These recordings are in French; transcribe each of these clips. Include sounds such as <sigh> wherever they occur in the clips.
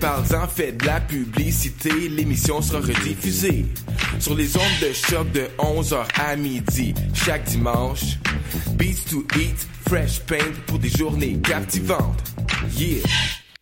Parle-en, fais de la publicité, l'émission sera rediffusée sur les ondes de choc de 11h à midi chaque dimanche. Beats to Eat, Fresh Paint pour des journées captivantes. Yeah!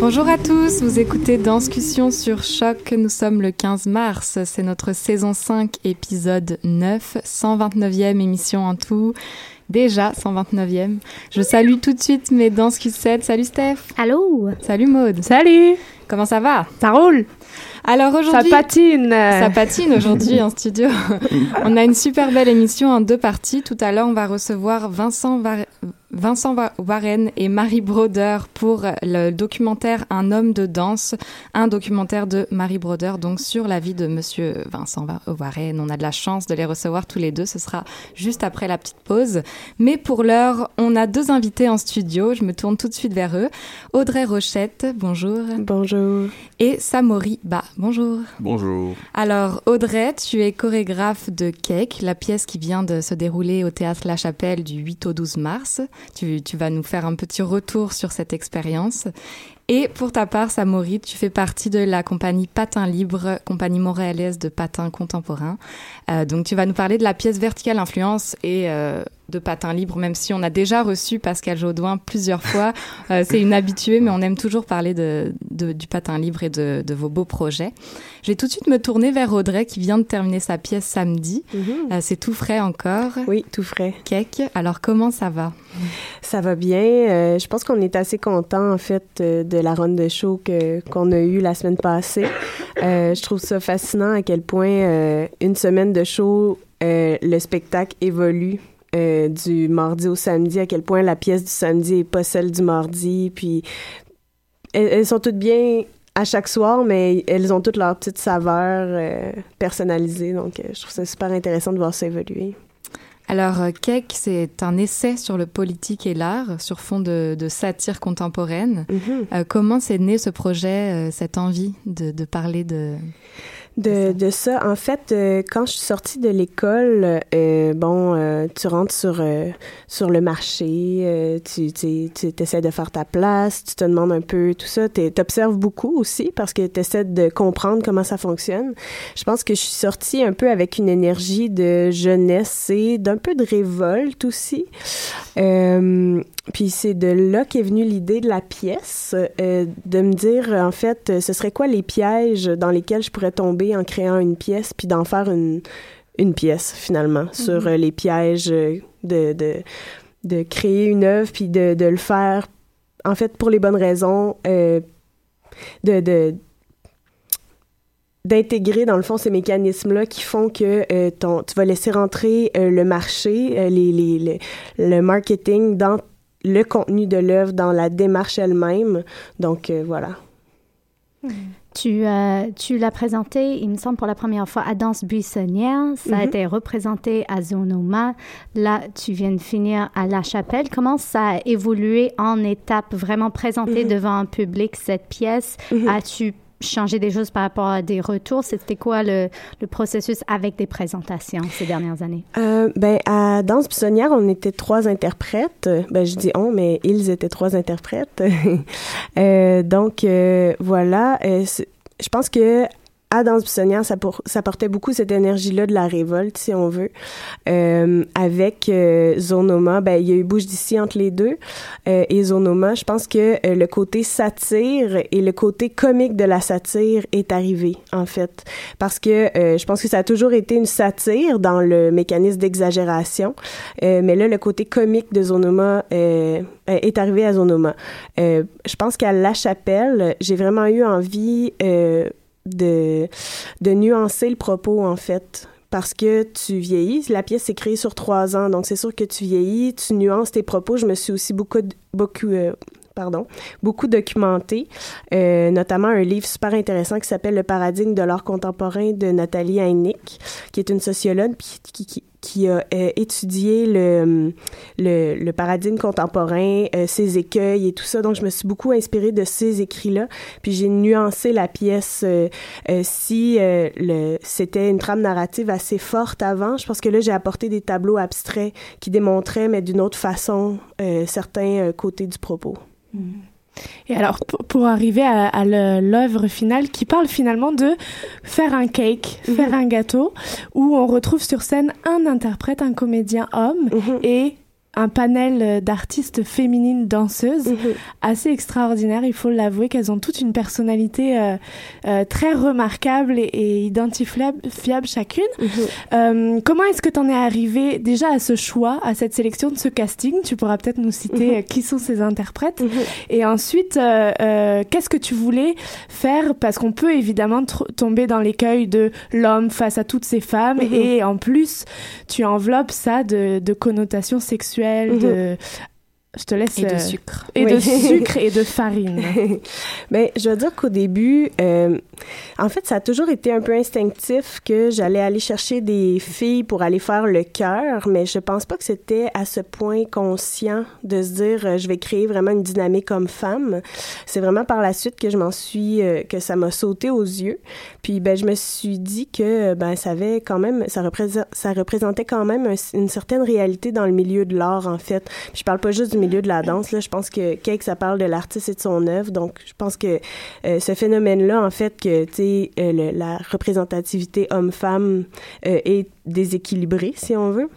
Bonjour à tous, vous écoutez Danscussion sur Choc, nous sommes le 15 mars, c'est notre saison 5, épisode 9, 129e émission en tout, déjà 129e. Je salue tout de suite mes Danscussettes, salut Steph. Allô? Salut Maude. Salut. Comment ça va? Ça roule. Alors Ça aujourd'hui... patine. Ça patine aujourd'hui en studio. <laughs> on a une super belle émission en deux parties. Tout à l'heure, on va recevoir Vincent, Var- Vincent Warren et Marie Broder pour le documentaire Un homme de danse, un documentaire de Marie Broder, donc sur la vie de Monsieur Vincent Warren. On a de la chance de les recevoir tous les deux. Ce sera juste après la petite pause. Mais pour l'heure, on a deux invités en studio. Je me tourne tout de suite vers eux. Audrey Rochette, bonjour. Bonjour. Et Samori Ba, bonjour. Bonjour. Alors, Audrey, tu es chorégraphe de Cake, la pièce qui vient de se dérouler au théâtre La Chapelle du 8 au 12 mars. Tu, vas nous faire un petit retour sur cette expérience. Et pour ta part, Samori, tu fais partie de la compagnie Patin Libre, compagnie montréalaise de patins contemporains. Euh, donc, tu vas nous parler de la pièce Verticale Influence et euh, de Patin Libre, même si on a déjà reçu Pascal Jaudoin plusieurs fois. Euh, C'est une habituée, mais on aime toujours parler de, de- du Patin Libre et de, de vos beaux projets. Je vais tout de suite me tourner vers Audrey qui vient de terminer sa pièce samedi. Euh, C'est tout frais encore. Oui, tout frais. Cake. Alors, comment ça va? Ça va bien. Euh, je pense qu'on est assez content en fait de la run de show qu'on a eue la semaine passée. Je trouve ça fascinant à quel point une semaine de show, le spectacle évolue. Euh, du mardi au samedi, à quel point la pièce du samedi est pas celle du mardi, puis elles, elles sont toutes bien à chaque soir, mais elles ont toutes leur petite saveur euh, personnalisée, donc euh, je trouve ça super intéressant de voir ça évoluer. Alors, euh, Cake, c'est un essai sur le politique et l'art, sur fond de, de satire contemporaine. Mhm. Euh, comment s'est né ce projet, euh, cette envie de, de parler de... De, de ça, en fait, euh, quand je suis sortie de l'école, euh, bon, euh, tu rentres sur euh, sur le marché, euh, tu tu tu essaies de faire ta place, tu te demandes un peu tout ça, tu observes beaucoup aussi parce que tu essaies de comprendre comment ça fonctionne. Je pense que je suis sortie un peu avec une énergie de jeunesse et d'un peu de révolte aussi. Euh, puis c'est de là qu'est venue l'idée de la pièce, euh, de me dire en fait, ce serait quoi les pièges dans lesquels je pourrais tomber en créant une pièce, puis d'en faire une, une pièce finalement sur euh, les pièges euh, de, de, de créer une œuvre, puis de, de le faire en fait pour les bonnes raisons, euh, de, d'intégrer dans le fond ces mécanismes-là qui font que euh, ton, tu vas laisser rentrer euh, le marché, euh, les, les, le marketing dans le contenu de l'œuvre, dans la démarche elle-même. Donc voilà. Tu, tu l'as présenté, il me semble, pour la première fois à Danse Buissonnière. Ça a mhm. été représenté à Zonoma. Là, tu viens de finir à La Chapelle. Comment ça a évolué en étape, vraiment présenté mhm. devant un public cette pièce? Mhm. As-tu changer des choses par rapport à des retours? C'était quoi le, le, processus avec des présentations ces dernières années? Euh, ben, à Danse Buissonnière, on était trois interprètes. Ben, je dis on, mais ils étaient trois interprètes. <laughs> euh, donc, euh, voilà. Je pense que à Danse ça, pour, ça portait beaucoup cette énergie-là de la révolte, si on veut. Euh, avec euh, Zonoma, ben, il y a eu Bouche d'ici entre les deux. Euh, et Zonoma, je pense que euh, le côté satire et le côté comique de la satire est arrivé, en fait. Parce que euh, je pense que ça a toujours été une satire dans le mécanisme d'exagération. mais là, le côté comique de Zonoma est arrivé à Zonoma. je pense qu'à La Chapelle, j'ai vraiment eu envie de, nuancer le propos, en fait parce que tu vieillis. La pièce est créée sur trois ans, donc c'est sûr que tu vieillis, tu nuances tes propos. Je me suis aussi beaucoup, beaucoup, euh, pardon, beaucoup documenté, euh, notamment un livre super intéressant qui s'appelle Le paradigme de l'art contemporain de Nathalie Heinick, qui est une sociologue qui, a euh, étudié le, paradigme contemporain, euh, ses écueils et tout ça. Donc, je me suis beaucoup inspirée de ces écrits-là. Puis, j'ai nuancé la pièce. Si c'était une trame narrative assez forte avant, je pense que là, j'ai apporté des tableaux abstraits qui démontraient, mais d'une autre façon, certains côtés du propos. Et alors, pour arriver à, l'œuvre finale, qui parle finalement de faire un cake, mhm. faire un gâteau, où on retrouve sur scène un interprète, un comédien homme, mhm. et un panel euh, d'artistes féminines danseuses mhm. assez extraordinaire. Il faut l'avouer qu'elles ont toute une personnalité euh, euh, très remarquable et, identifiable chacune. Mhm. comment est-ce que tu en es arrivé déjà à ce choix, à cette sélection de ce casting? Tu pourras peut-être nous citer mhm. qui sont ces interprètes. Et ensuite, qu'est-ce que tu voulais faire? Parce qu'on peut évidemment tomber dans l'écueil de l'homme face à toutes ces femmes et en plus, tu enveloppes ça de, de connotations sexuelles Mhm. de je te laisse. Et de euh, sucre. Et de sucre et de farine. Mais <laughs> je veux dire qu'au début, euh, en fait, ça a toujours été un peu instinctif que j'allais aller chercher des filles pour aller faire le cœur, mais je pense pas que c'était à ce point conscient de se dire euh, je vais créer vraiment une dynamique comme femme. C'est vraiment par la suite que je m'en suis, que ça m'a sauté aux yeux. Puis ben je me suis dit que ben ça avait quand même, ça, ça représentait quand même une certaine réalité dans le milieu de l'art en fait. Puis je parle pas juste du milieu de la danse. Là, je pense que Cake, ça parle de l'artiste et de son œuvre. Donc, je pense que euh, ce phénomène-là, en fait, que, tu sais, euh, la représentativité homme-femme euh, est déséquilibrée, si on veut.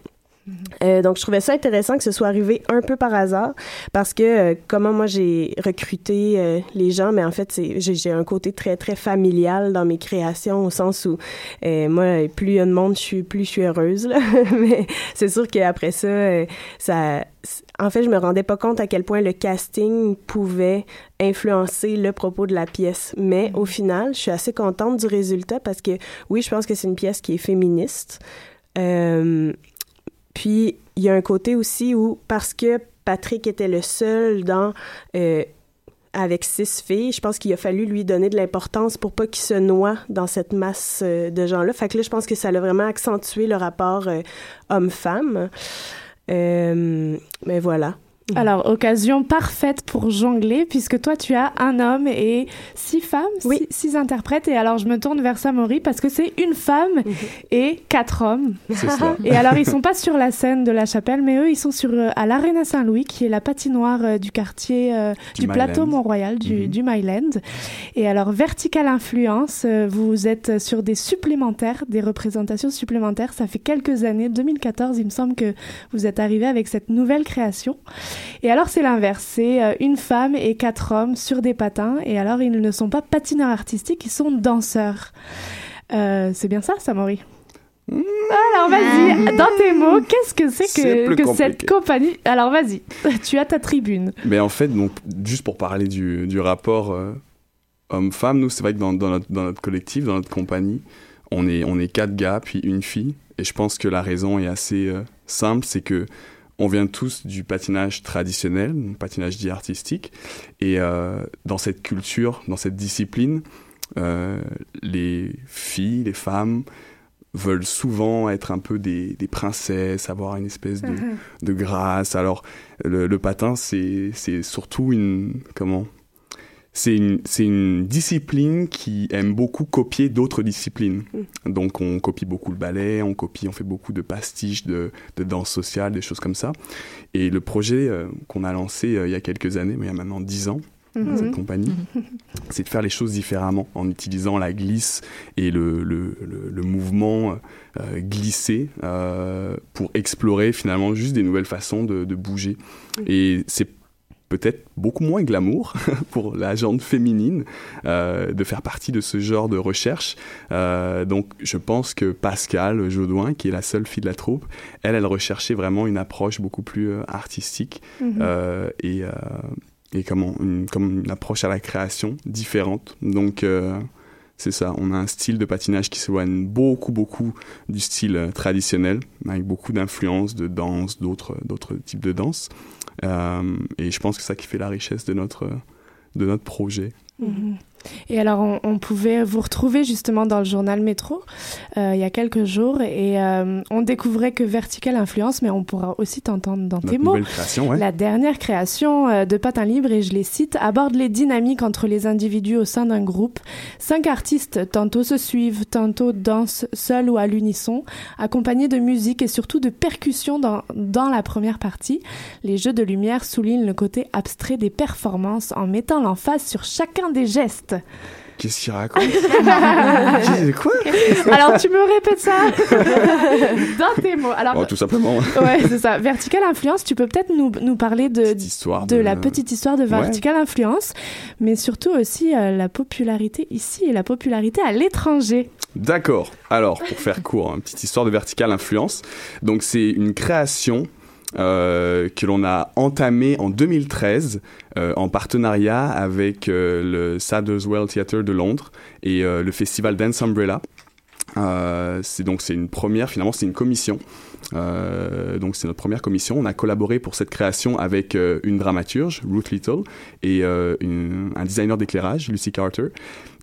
Euh, donc, je trouvais ça intéressant que ce soit arrivé un peu par hasard parce que euh, comment moi j'ai recruté euh, les gens, mais en fait, j'ai un côté très, très familial dans mes créations au sens où moi, plus il y a de monde, je suis, plus je suis heureuse. Là. <laughs> mais c'est sûr qu'après ça, ça... En fait, je me rendais pas compte à quel point le casting pouvait influencer le propos de la pièce. Mais au final, je suis assez contente du résultat parce que oui, je pense que c'est une pièce qui est féministe. Euh, puis, il y a un côté aussi où, parce que Patrick était le seul dans... Euh, avec six filles, je pense qu'il a fallu lui donner de l'importance pour pas qu'il se noie dans cette masse euh, de gens-là. Fait que là, je pense que ça a vraiment accentué le rapport euh, homme-femme. Mais voilà. Mhm. Alors, occasion parfaite pour jongler, puisque toi, tu as un homme et six femmes, six, interprètes. Et alors, je me tourne vers Samori parce que c'est une femme mhm. et quatre hommes. <laughs> Et alors, ils sont pas sur la scène de la chapelle, mais eux, ils sont sur, euh, à l'Arena Saint-Louis, qui est la patinoire euh, du quartier euh, du, plateau Mont-Royal, du, mhm. du Myland. Et alors, Vertical Influence, vous êtes sur des supplémentaires, des représentations supplémentaires. Ça fait quelques années, 2014, il me semble que vous êtes arrivé avec cette nouvelle création. Et alors c'est l'inverse, c'est euh, une femme et quatre hommes sur des patins, et alors ils ne sont pas patineurs artistiques, ils sont danseurs. Euh, c'est bien ça, Samori? Alors vas-y, dans tes mots, qu'est-ce que c'est que, que cette compagnie? Alors vas-y, <laughs> tu as ta tribune. Mais en fait, donc, juste pour parler du, du rapport euh, homme-femme. Nous, c'est vrai que dans, dans, notre, dans, notre, collectif, dans notre compagnie, on est, on est quatre gars, puis une fille. Et je pense que la raison est assez euh, simple, c'est que on vient tous du patinage traditionnel, du patinage dit artistique. Et euh, dans cette culture, dans cette discipline, euh, les filles, les femmes veulent souvent être un peu des, des princesses, avoir une espèce de, <laughs> de grâce. Alors, le, le patin, c'est surtout une... Comment? C'est une, une, discipline qui aime beaucoup copier d'autres disciplines. Mm. Donc on copie beaucoup le ballet, on copie, on fait beaucoup de pastiches de, de danse sociale, des choses comme ça. Et le projet euh, qu'on a lancé euh, il y a quelques années, mais il y a maintenant dix ans, mm-hmm. cette compagnie, <laughs> c'est de faire les choses différemment en utilisant la glisse et le, le, le, mouvement euh, glissé pour explorer finalement juste des nouvelles façons de, de bouger. Mm. Et c'est peut-être beaucoup moins glamour <laughs> pour la gente féminine euh, de faire partie de ce genre de recherche. Euh, donc je pense que Pascal Jaudoin, qui est la seule fille de la troupe, elle, elle recherchait vraiment une approche beaucoup plus euh, artistique mhm. euh, et, comment, une, comme une approche à la création différente. Donc c'est ça, on a un style de patinage qui s'éloigne beaucoup, beaucoup du style traditionnel, avec beaucoup d'influences de danse, d'autres, d'autres types de danse. Euh, et je pense que c'est ça qui fait la richesse de notre, de notre projet. Mhm. Et alors, on, pouvait vous retrouver justement dans le journal Métro euh, il y a quelques jours et euh, on découvrait que Vertical Influence, mais on pourra aussi t'entendre dans tes mots. Création, La dernière création euh, de Patin Libre, et je les cite, aborde les dynamiques entre les individus au sein d'un groupe. Cinq artistes tantôt se suivent, tantôt dansent seuls ou à l'unisson, accompagnés de musique et surtout de percussions dans, dans la première partie. Les jeux de lumière soulignent le côté abstrait des performances en mettant l'emphase sur chacun des gestes. Qu'est-ce qu'il raconte <laughs> Quoi Alors, tu me répètes ça <laughs> dans tes mots. Alors, tout simplement. ouais, c'est ça. Vertical Influence, tu peux peut-être nous, nous parler de, de, la petite histoire de Vertical Influence, mais surtout aussi euh, la popularité ici et la popularité à l'étranger. D'accord. Alors, pour faire court, une hein, petite histoire de Vertical Influence. Donc, c'est une création euh, que l'on a entamé en 2013 euh, en partenariat avec euh, le Sadderswell Theatre de Londres et le festival Dance Umbrella. c'est donc c'est une première finalement c'est une commission donc c'est notre première commission. On a collaboré pour cette création avec une dramaturge, Ruth Little, et un designer d'éclairage, Lucy Carter.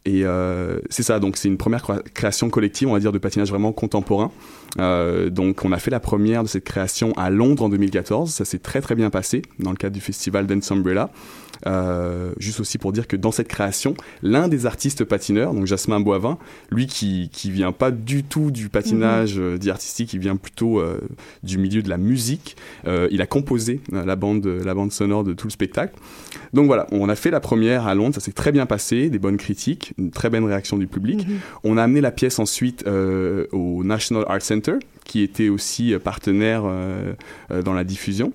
Et euh, c'est ça, donc c'est une première création collective, on va dire, de patinage vraiment contemporain. Euh, donc on a fait la première de cette création à Londres en 2014, ça s'est très très bien passé dans le cadre du festival Dance Umbrella. Euh, juste aussi pour dire que dans cette création, l'un des artistes patineurs, donc Jasmin Boivin, lui qui qui vient pas du tout du patinage mm dit artistique, il vient plutôt euh, du milieu de la musique. Euh, il a composé la bande la bande sonore de tout le spectacle. Donc voilà, on a fait la première à Londres, ça s'est très bien passé, des bonnes critiques, une très bonne réaction du public. Mhm. On a amené la pièce ensuite au National Art Center, qui était aussi partenaire dans la diffusion.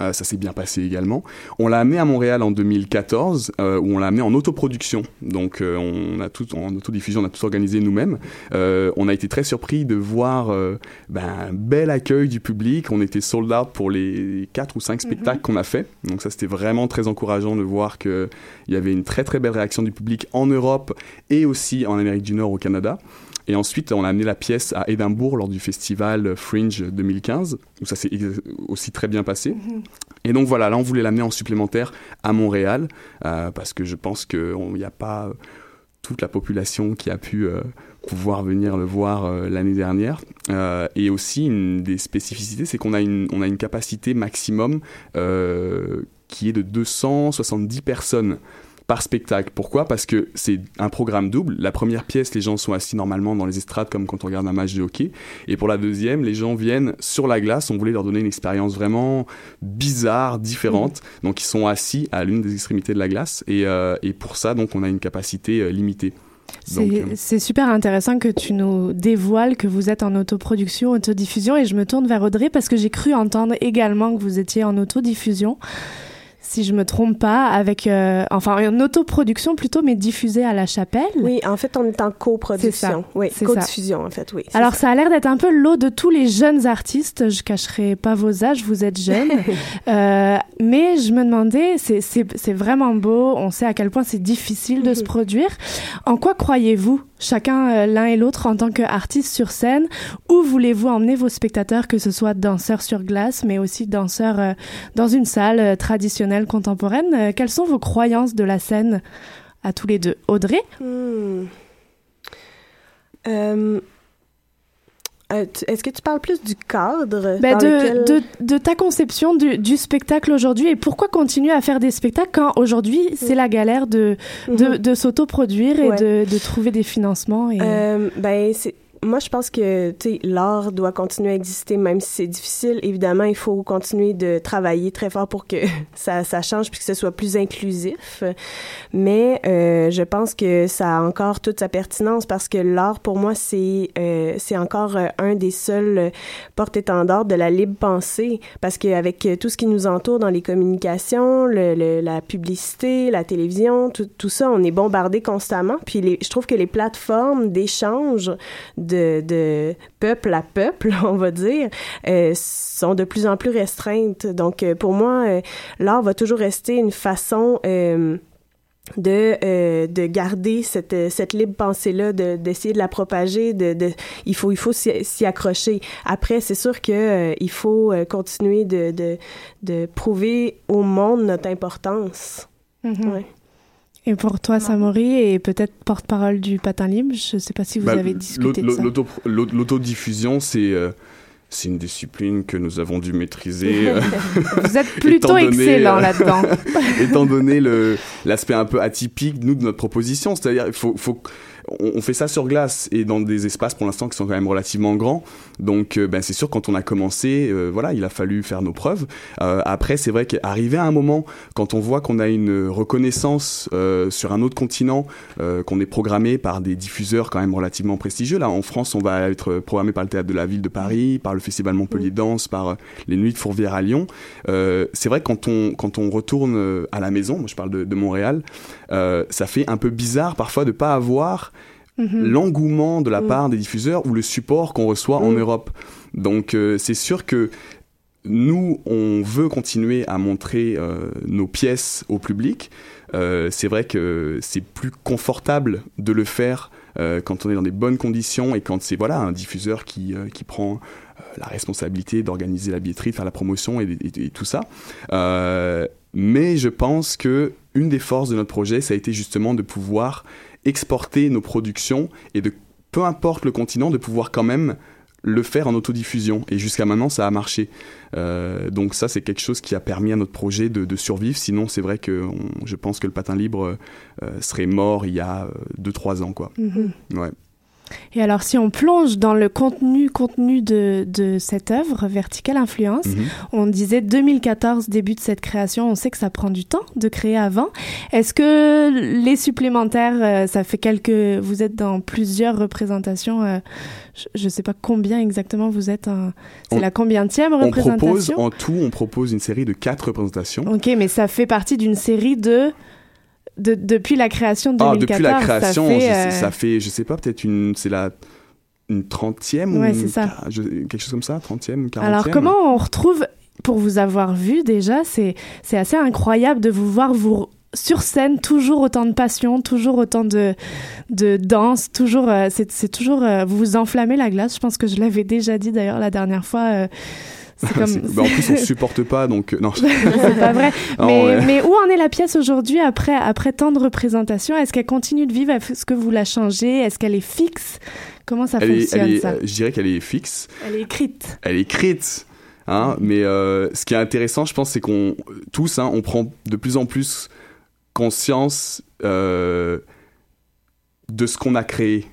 Euh, ça s'est bien passé également. On l'a amené à Montréal en 2014, euh, où on l'a amené en autoproduction. Donc, euh, on a tout en autodiffusion, on a tout organisé nous-mêmes. on a été très surpris de voir ben, un bel accueil du public. On était sold out pour les quatre ou cinq spectacles mhm. qu'on a fait. Donc, ça c'était vraiment très encourageant de voir que il y avait une très très belle réaction du public en Europe et aussi en Amérique du Nord, au Canada. Et ensuite, on a amené la pièce à Édimbourg lors du festival Fringe 2015, où ça s'est aussi très bien passé. Mhm. Et donc voilà, là, on voulait l'amener en supplémentaire à Montréal, euh, parce que je pense qu'il n'y a pas toute la population qui a pu euh, pouvoir venir le voir euh, l'année dernière. et aussi, une des spécificités, c'est qu'on a une, on a une capacité maximum qui est de 270 personnes par spectacle. Pourquoi? Parce que c'est un programme double. La première pièce, les gens sont assis normalement dans les estrades comme quand on regarde un match de hockey. Et pour la deuxième, les gens viennent sur la glace. On voulait leur donner une expérience vraiment bizarre, différente. Mmh. Donc ils sont assis à l'une des extrémités de la glace. Et, euh, et pour ça, donc on a une capacité euh, limitée. Euh, c'est super intéressant que tu nous dévoiles que vous êtes en autoproduction, autodiffusion, et je me tourne vers Audrey parce que j'ai cru entendre également que vous étiez en autodiffusion. Si je me trompe pas, avec euh, enfin une autoproduction plutôt, mais diffusée à la chapelle. Oui, en fait, on est en coproduction. Oui, co-diffusion, en fait, oui. Alors, ça. a l'air d'être un peu l'eau de tous les jeunes artistes. Je cacherai pas vos âges, vous êtes jeunes. <laughs> euh, mais je me demandais, c'est vraiment beau. On sait à quel point c'est difficile de se mhm. produire. En quoi croyez-vous chacun euh, l'un et l'autre en tant qu'artiste sur scène. Où voulez-vous emmener vos spectateurs, que ce soit danseurs sur glace, mais aussi danseurs euh, dans une salle euh, traditionnelle contemporaine? Quelles sont vos croyances de la scène à tous les deux? Audrey? Hmm. Est-ce que tu parles plus du cadre ben de, de, ta conception du, du spectacle aujourd'hui et pourquoi continuer à faire des spectacles quand aujourd'hui c'est la galère de, de, mhm. de s'autoproduire et de, de trouver des financements et... ben, c'est moi, je pense que l'art doit continuer à exister, même si c'est difficile. Évidemment, il faut continuer de travailler très fort pour que <laughs> ça, change puis que ce soit plus inclusif. Mais euh, je pense que ça a encore toute sa pertinence parce que l'art, pour moi, c'est euh, c'est encore euh, un des seuls porte-étendards de la libre pensée. Parce qu'avec tout ce qui nous entoure dans les communications, la publicité, la télévision, tout, ça, on est bombardé constamment. Puis je trouve que les plateformes d'échange de, peuple à peuple, <laughs> on va dire, euh, sont de plus en plus restreintes. Donc, euh, pour moi, euh, l'art va toujours rester une façon de de garder cette cette libre pensée là d'essayer de, la propager de, de il faut il faut s'y accrocher après c'est sûr que il faut continuer de, de de prouver au monde notre importance mm-hmm. Et pour toi, Samori, et peut-être porte-parole du patin libre, je ne sais pas si vous bah, avez discuté de ça. L'autodiffusion, c'est euh, c'est une discipline que nous avons dû maîtriser. <laughs> Euh, vous êtes plutôt excellent euh, là-dedans. <laughs> étant donné l'aspect un peu atypique, nous, de notre proposition, c'est-à-dire faut on, fait ça sur glace et dans des espaces pour l'instant qui sont quand même relativement grands. Donc, euh, ben, c'est sûr, quand on a commencé, euh, voilà, il a fallu faire nos preuves. Euh, après, c'est vrai qu'arrivé à un moment, quand on voit qu'on a une reconnaissance sur un autre continent, qu'on est programmé par des diffuseurs quand même relativement prestigieux. Là, en France, on va être programmé par le Théâtre de la Ville de Paris, par le Festival Montpellier Danse, par les Nuits de Fourvière à Lyon. c'est vrai que quand on, quand on retourne à la maison, moi je parle de, de Montréal, ça fait un peu bizarre parfois de pas avoir Mhm. l'engouement de la mm. part des diffuseurs ou le support qu'on reçoit en mm. Europe. Donc euh, c'est sûr que nous, on veut continuer à montrer euh, nos pièces au public. Euh, c'est vrai que c'est plus confortable de le faire quand on est dans des bonnes conditions et quand c'est voilà un diffuseur qui, qui prend la responsabilité d'organiser la billetterie, de faire la promotion et, et tout ça. mais je pense que une des forces de notre projet, ça a été justement de pouvoir exporter nos productions et de, peu importe le continent, de pouvoir quand même le faire en autodiffusion. Et jusqu'à maintenant, ça a marché. Euh, donc ça, c'est quelque chose qui a permis à notre projet de, survivre. Sinon, c'est vrai que je pense que le patin libre euh, serait mort il y a 2-3 ans. Quoi. Mm-hmm. Ouais. Et alors, si on plonge dans le contenu, contenu de, de cette œuvre, Verticale Influence, mhm. on disait 2014, début de cette création, on sait que ça prend du temps de créer avant. Est-ce que les supplémentaires, euh, ça fait quelques... Vous êtes dans plusieurs représentations, euh, je ne sais pas combien exactement vous êtes. C'est la représentation On propose, en tout, on propose une série de quatre représentations. Ok, mais ça fait partie d'une série de depuis la création de 2014, ah, depuis la création, ça fait, euh, ça fait, je sais pas, peut-être une, c'est la une trentième ouais, ou ça. quelque chose comme ça, trentième, quarantième. Alors comment on retrouve, pour vous avoir vu déjà, c'est c'est assez incroyable de vous voir vous sur scène, toujours autant de passion, toujours autant de, de danse, toujours, euh, c'est toujours, euh, vous vous enflammez la glace. Je pense que je l'avais déjà dit d'ailleurs la dernière fois. Comme... <laughs> bah, en plus, on supporte pas, donc euh, non. <laughs> c'est pas vrai. <laughs> mais, mais, où en est la pièce aujourd'hui après, après tant de représentations? Est-ce qu'elle continue de vivre? Est-ce que vous la changez? Est-ce qu'elle est fixe? Comment ça fonctionne ça? Je dirais qu'elle est fixe. Elle est écrite. Elle est écrite. Hein, mais euh, ce qui est intéressant, je pense, c'est qu'on tous, hein, on prend de plus en plus conscience euh, de ce qu'on a créé.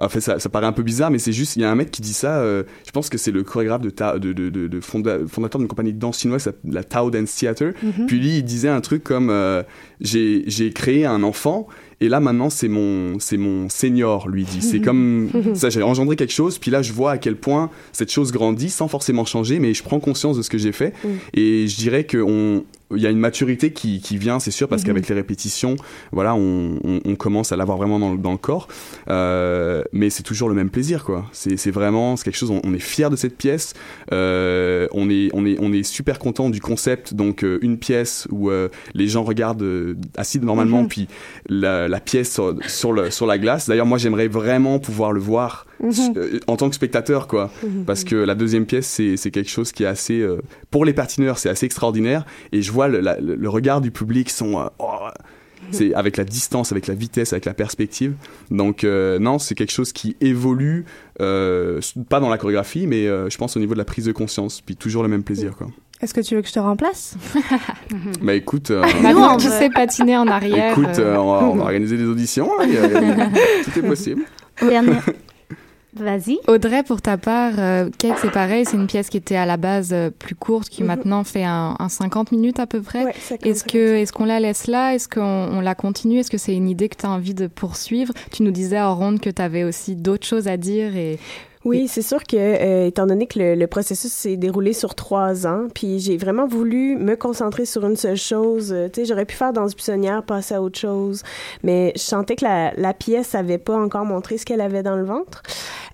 En fait, ça, ça, paraît un peu bizarre, mais c'est juste, il y a un mec qui dit ça, euh, je pense que c'est le chorégraphe de, de, de, de fondateur d'une compagnie de danse chinoise, la Tao Dance Theater. Mhm. Puis lui, il disait un truc comme euh, J'ai créé un enfant Et là, maintenant, c'est mon, c'est mon senior, lui dit. C'est comme <laughs> ça, j'ai engendré quelque chose, puis là, je vois à quel point cette chose grandit sans forcément changer, mais je prends conscience de ce que j'ai fait. Mm. Et je dirais qu'on il y a une maturité qui, qui vient, c'est sûr, parce Mhm. qu'avec les répétitions, voilà, on, on, on commence à l'avoir vraiment dans, le- dans le corps. Euh, mais c'est toujours le même plaisir, quoi. C'est vraiment c'est quelque chose. On, on est fier de cette pièce. Euh, on est on est on est super content du concept. Donc euh, une pièce où les gens regardent assis normalement, Mhm. puis la, la pièce sur, sur le sur la glace. D'ailleurs, moi, j'aimerais vraiment pouvoir le voir Mhm. euh, en tant que spectateur, quoi. Mhm. Parce que la deuxième pièce, c'est quelque chose qui est assez euh, pour les patineurs, c'est assez extraordinaire. Et je vois le, la- le- le regard du public euh, oh, c'est avec la distance, avec la vitesse, avec la perspective. Donc euh, non, c'est quelque chose qui évolue, euh, pas dans la chorégraphie, mais euh, je pense au niveau de la prise de conscience, puis toujours le même plaisir. Quoi. Est-ce que tu veux que je te remplace <laughs> Bah écoute, euh, Maintenant que tu sais patiner en arrière. écoute, euh, euh, on, va, on va organiser des auditions, hein, il y a- il y a- <laughs> tout est possible. Dernière. <laughs> Vas-y. Audrey, pour ta part, euh, Kate, c'est pareil, c'est une pièce qui était à la base euh, plus courte, qui Mhm. maintenant fait un, un 50 minutes à peu près. Ouais, Est-ce que est-ce qu'on la laisse là? Est-ce qu'on on la continue? Est-ce que c'est une idée que tu as envie de poursuivre? Tu nous disais en ronde que tu avais aussi d'autres choses à dire et Oui, c'est sûr que, euh, étant donné que le, le processus s'est déroulé sur trois ans, puis j'ai vraiment voulu me concentrer sur une seule chose. euh, tu sais, j'aurais pu faire Danse buissonnière, passer à autre chose, mais je sentais que la, la pièce n'avait pas encore montré ce qu'elle avait dans le ventre.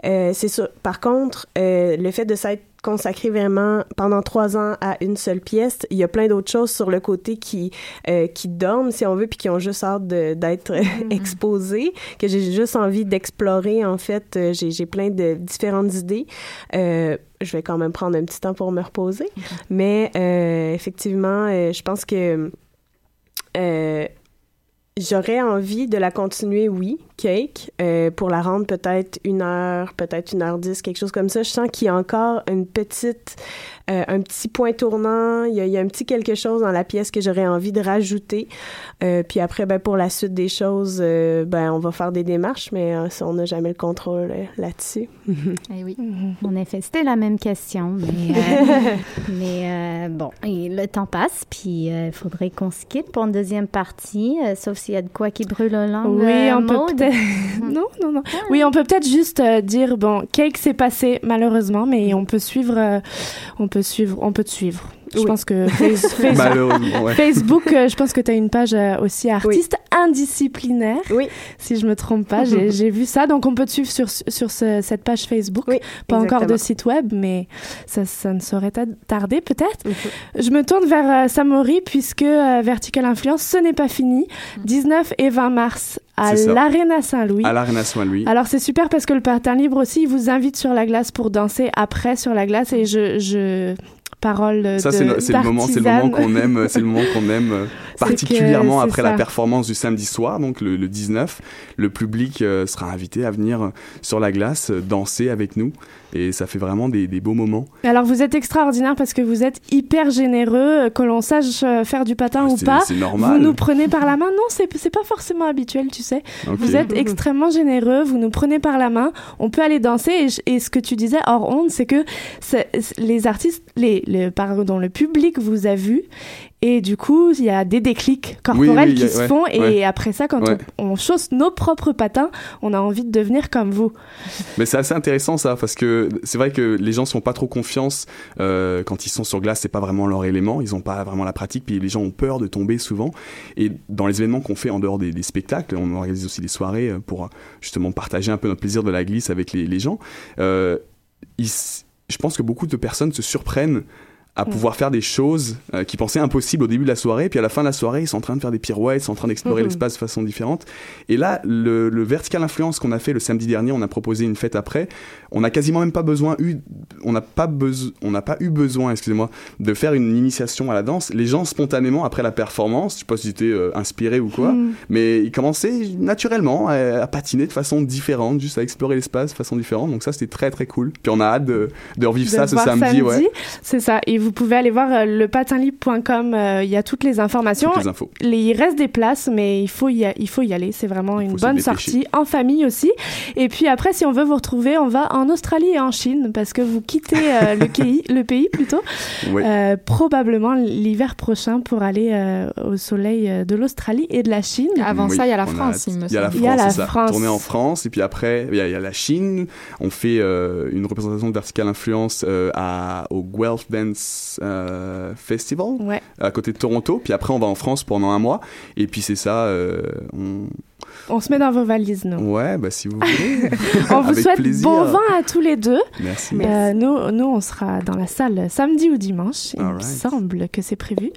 Euh, c'est sûr. Par contre, euh, le fait de s'être consacré vraiment pendant trois ans à une seule pièce, il y a plein d'autres choses sur le côté qui euh, qui dorment, si on veut, puis qui ont juste hâte d'être <laughs> exposées, que j'ai juste envie d'explorer. En fait, j'ai plein de différentes idées. Euh, je vais quand même prendre un petit temps pour me reposer, mais euh, effectivement, je pense que J'aurais envie de la continuer, oui, Cake, euh, pour la rendre peut-être une heure, peut-être une heure dix, quelque chose comme ça. Je sens qu'il y a encore une petite, euh, un petit point tournant, il y, a, il y a un petit quelque chose dans la pièce que j'aurais envie de rajouter. Euh, puis après, ben, pour la suite des choses, euh, ben, on va faire des démarches, mais euh, ça, on n'a jamais le contrôle euh, là-dessus. <laughs> Eh oui. En effet, c'était la même question, mais, euh, <laughs> mais euh, bon, et le temps passe, puis il faudrait qu'on se quitte pour une deuxième partie, euh, sauf s'il y a de quoi qui brûle aux langues. Oui, euh, on peut peut-être. <laughs> non, non, non. Oui, on peut peut-être juste euh, dire bon, Cake s'est passé malheureusement, mais on peut suivre, euh, on peut suivre, on peut te suivre. Je Oui. pense que Face- <laughs> Face- Malheureusement, ouais. Facebook, euh, je pense que tu as une page euh, aussi artiste indisciplinaire. Oui. Si je me trompe pas, <laughs> j'ai vu ça. Donc on peut te suivre sur, sur ce- cette page Facebook. Oui, Pas encore de site web, mais ça, ça ne saurait ta- tarder peut-être. Mhm. Je me tourne vers euh, Samori puisque euh, Vertical Influence, ce n'est pas fini. 19 et 20 mars à C'est ça. l'Arena Saint-Louis. À l'Arena Saint-Louis. Alors c'est super parce que le patin libre aussi, il vous invite sur la glace pour danser après sur la glace et je, je parole de Ça, c'est le moment, c'est le moment qu'on aime, c'est le moment qu'on aime <laughs> euh, particulièrement après ça. la performance du samedi soir, donc le, le 19. Le public euh, sera invité à venir euh, sur la glace danser avec nous et ça fait vraiment des, des beaux moments. Alors vous êtes extraordinaire parce que vous êtes hyper généreux, que l'on sache faire du patin ou C'est- pas. c'est normal. Vous nous prenez par la main. Non, c'est pas forcément habituel, tu sais. Vous êtes extrêmement généreux, vous nous prenez par la main, on peut aller danser. Et, ce que tu disais hors honte, c'est que les artistes, les, le, pardon, le public vous a vu. Et du coup, il y a des déclics corporels oui, qui a- se ouais, font. Et après ça, quand Ouais. on, on chausse nos propres patins, on a envie de devenir comme vous. Mais c'est assez intéressant ça, parce que c'est vrai que les gens sont pas trop confiance euh, quand ils sont sur glace, c'est pas vraiment leur élément, ils ont pas vraiment la pratique, puis les gens ont peur de tomber souvent. Et dans les événements qu'on fait en dehors des, des spectacles, on organise aussi des soirées euh, pour euh, justement partager un peu notre plaisir de la glisse avec les, les gens. Euh, ils je pense que beaucoup de personnes se surprennent à pouvoir faire des choses euh, qu'ils pensaient impossibles au début de la soirée, puis à la fin de la soirée, ils sont en train de faire des pirouettes, ils sont en train d'explorer Mhm. l'espace de façon différente. Et là, le, le Vertical Influence qu'on a fait le samedi dernier, on a proposé une fête après, on n'a quasiment même pas besoin eu, on n'a pas besoin, on n'a pas eu besoin, excusez-moi, de faire une initiation à la danse. Les gens spontanément après la performance, je sais pas si c'était euh, inspiré ou quoi, Mm. mais ils commençaient naturellement à, à patiner de façon différente, juste à explorer l'espace de façon différente. Donc ça, c'était très très cool. Puis on a hâte de, de revivre de ça ce samedi, ouais. C'est ça. Et vous pouvez aller voir euh, le patinlibre.com. euh, Il y a toutes les informations. Toutes les infos. Les- il reste des places, mais il faut y, a- il faut y aller. C'est vraiment une bonne sortie en famille aussi. Et puis après, si on veut vous retrouver, on va en Australie et en Chine parce que vous quitter le, <laughs> pays, le pays plutôt, probablement l'hiver prochain pour aller au soleil de l'Australie et de la Chine. Avant ça, il y a la France, il me semble. Il y a la France, Tourner en France, et puis après, il y, a, la Chine. On fait une représentation de Vertical Influence à, au Guelph Dance Festival, à côté de Toronto. Puis après, on va en France pendant un mois. Et puis c'est ça, on on se met dans vos valises, nous. Ouais, bah si vous voulez. <laughs> on vous souhaite bon vin à tous les deux. Merci. Euh, nous, nous, on sera dans la salle samedi ou dimanche. Il me semble que c'est prévu.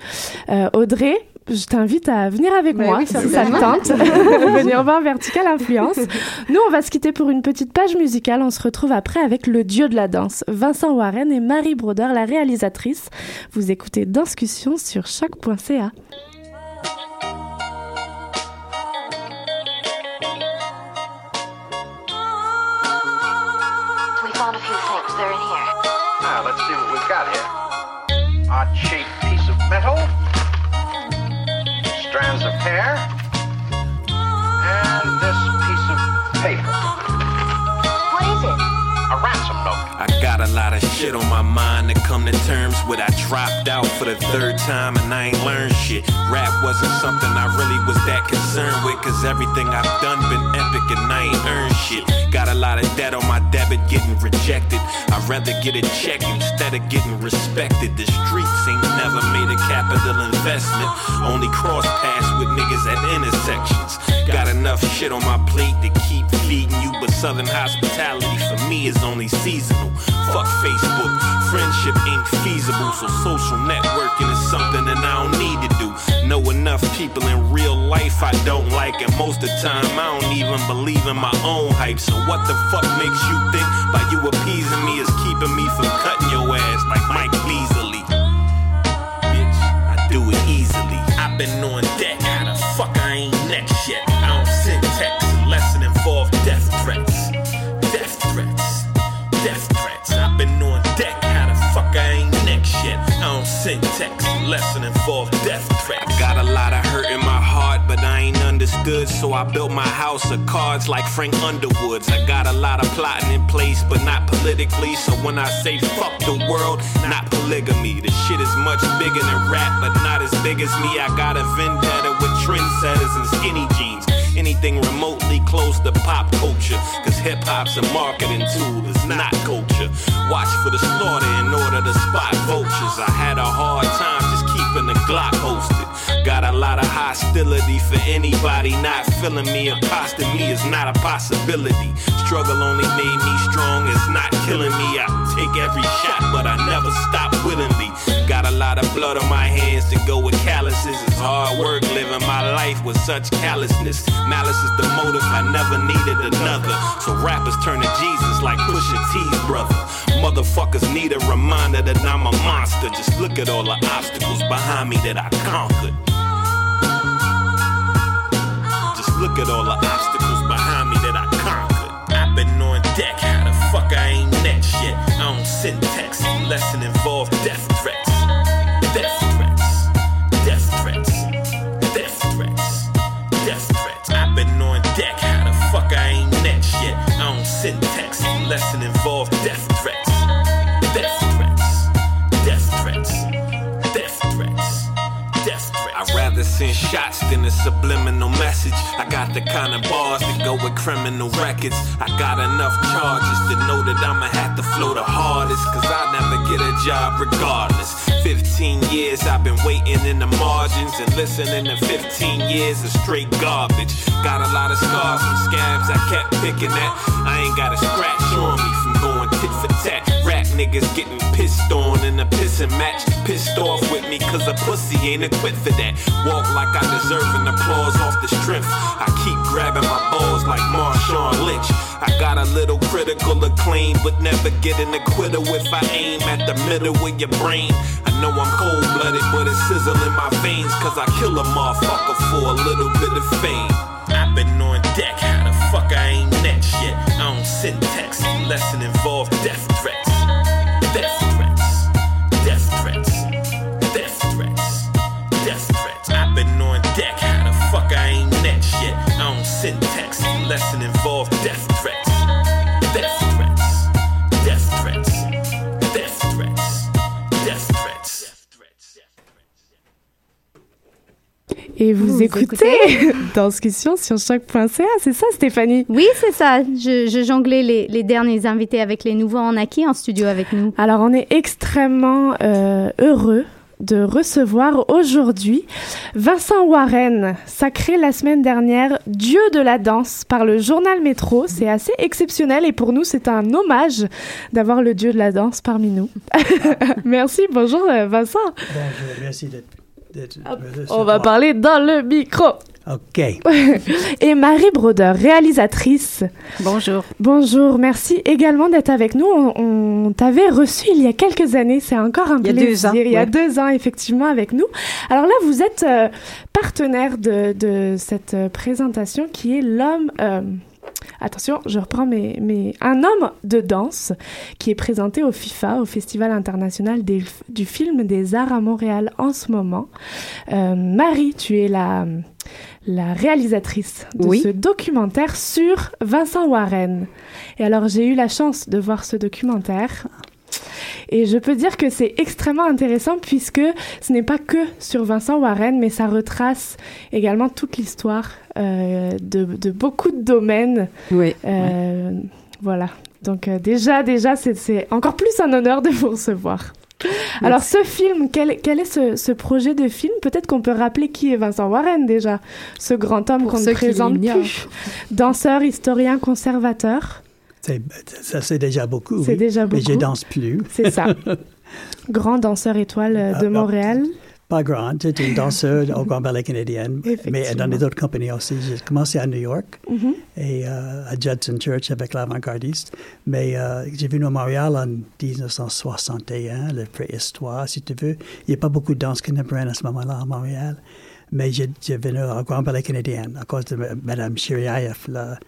Euh, Audrey, je t'invite à venir avec bah moi, si ça te tente, <laughs> <laughs> venir voir Vertical Influence. Nous, on va se quitter pour une petite page musicale. On se retrouve après avec le dieu de la danse, Vincent Warren et Marie Broder, la réalisatrice. Vous écoutez Danscussion sur choc.ca. shit on my mind to come to terms with. I dropped out for the third time and I ain't learned shit. Rap wasn't something I really was that concerned with, cause everything I've done been epic and I ain't earned shit. Got a lot of debt on my debit getting rejected. I'd rather get a check instead of getting respected. The streets ain't never made a capital investment. Only cross paths with niggas at intersections. Got enough shit on my plate to keep feeding you, but Southern hospitality for me is only seasonal. Fuck Facebook, friendship ain't feasible, so social networking is something that I don't need to do. Know enough people in real life I don't like, and most of the time I don't even believe in my own hype. So what the fuck makes you think by you appeasing me is keeping me from cutting your ass like Mike Beasley? I don't send texts unless it involve death threats. I got a lot of hurt in my heart, but I ain't understood, so I built my house of cards like Frank Underwood's. I got a lot of plotting in place, but not politically. So when I say fuck the world, not polygamy. The shit is much bigger than rap, but not as big as me. I got a vendetta trendsetters and skinny jeans anything remotely close to pop culture. Cause hip hop's a marketing tool, it's not culture. Watch for the slaughter in order to spot vultures. I had a hard time just keeping the Glock hosted. Got a lot of hostility for anybody not feeling me. Accosting me is not a possibility. Struggle only made me strong, it's not killing me. I take every shot, but I never stop willingly. Got a lot of blood on my hands to go with calluses. It's hard work living my life with such callousness. Malice is the motive, I never needed another. So rappers turn to Jesus like Pusha T's brother. Motherfuckers need a reminder that I'm a monster. Just look at all the obstacles behind me that I conquered. Just look at all the obstacles behind me that I conquered. I've been on deck, how the fuck I ain't next yet? I don't send texts unless it involve death threats. Death shots than a subliminal message. I got the kind of bars that go with criminal records. I got enough charges to know that I'ma have to flow the hardest. Cause I never get a job regardless. 15 years I've been waiting in the margins and listening to 15 years of straight garbage. Got a lot of scars from scabs I kept picking at. I ain't got a scratch on me from going tit for tat. Rap niggas getting pissed on in a pissing match. Pissed off with me cause a pussy ain't equipped for that. Walk like I deserve an applause off the strength. I keep grabbing my balls like Marshawn Lynch. I got a little critical acclaim, but never get an acquittal if I aim at the middle of your brain. I know I'm cold blooded, but it's sizzling my veins, cause I kill a motherfucker for a little bit of fame. I've been on deck, how the fuck I ain't next yet? I don't send texts unless it death threats. Death threats. Death threats. Death threats. Death threats. I've been on deck, how the fuck I ain't next yet? I don't send texts unless it involve death Et vous, écoutez, <laughs> dans Discussion sur choc.ca, c'est ça Stéphanie? Oui, c'est ça. Je, je jonglais les, les, derniers invités avec les nouveaux en acquis en studio avec nous. Alors on est extrêmement euh, heureux de recevoir aujourd'hui Vincent Warren, sacré la semaine dernière Dieu de la danse par le journal Métro. C'est assez exceptionnel et pour nous, c'est un hommage d'avoir le Dieu de la danse parmi nous. <laughs> merci, bonjour euh, Vincent. Bonjour, merci d'être. On va parler dans le micro. OK. <laughs> Et Marie Broder, réalisatrice. Bonjour. Bonjour, merci également d'être avec nous. On, t'avait reçu il y a quelques années, c'est encore un plaisir. Il y a deux ans. Il y a deux ans, effectivement, avec nous. Alors là, vous êtes euh, partenaire de, de, cette euh, présentation qui est l'homme... Euh, attention, je reprends mes, mes, Un homme de danse qui est présenté au FIFA, au Festival international des, du film des arts à Montréal en ce moment. Euh, Marie, tu es la, la réalisatrice de oui. ce documentaire sur Vincent Warren. Et alors, j'ai eu la chance de voir ce documentaire. Et je peux dire que c'est extrêmement intéressant puisque ce n'est pas que sur Vincent Warren, mais ça retrace également toute l'histoire euh, de, de, beaucoup de domaines. Oui. Euh. Voilà. Donc euh, déjà, déjà, c'est encore plus un honneur de vous recevoir. Alors ce film, quel, quel est ce, ce, projet de film? Peut-être qu'on peut rappeler qui est Vincent Warren déjà, ce grand homme qu'on ne présente plus. Danseur, historien, conservateur. Ça, c'est déjà beaucoup. C'est oui. déjà beaucoup. Mais je danse plus. C'est ça. <laughs> Grand danseur étoile euh, de Montréal. Pas grand, j'étais une danseuse <laughs> au Grand Ballet canadien, mais dans les autres compagnies aussi. J'ai commencé à New York mm -hmm. et euh, à Judson Church avec l'avant-gardiste. Mais euh, j'ai venu à Montréal en 1961, le préhistoire, si tu veux. Il n'y a pas beaucoup de danse contemporaine à ce moment-là à Montréal. Mais j'ai venu au Grand Ballet canadien à cause de Mme Chiriaev, la,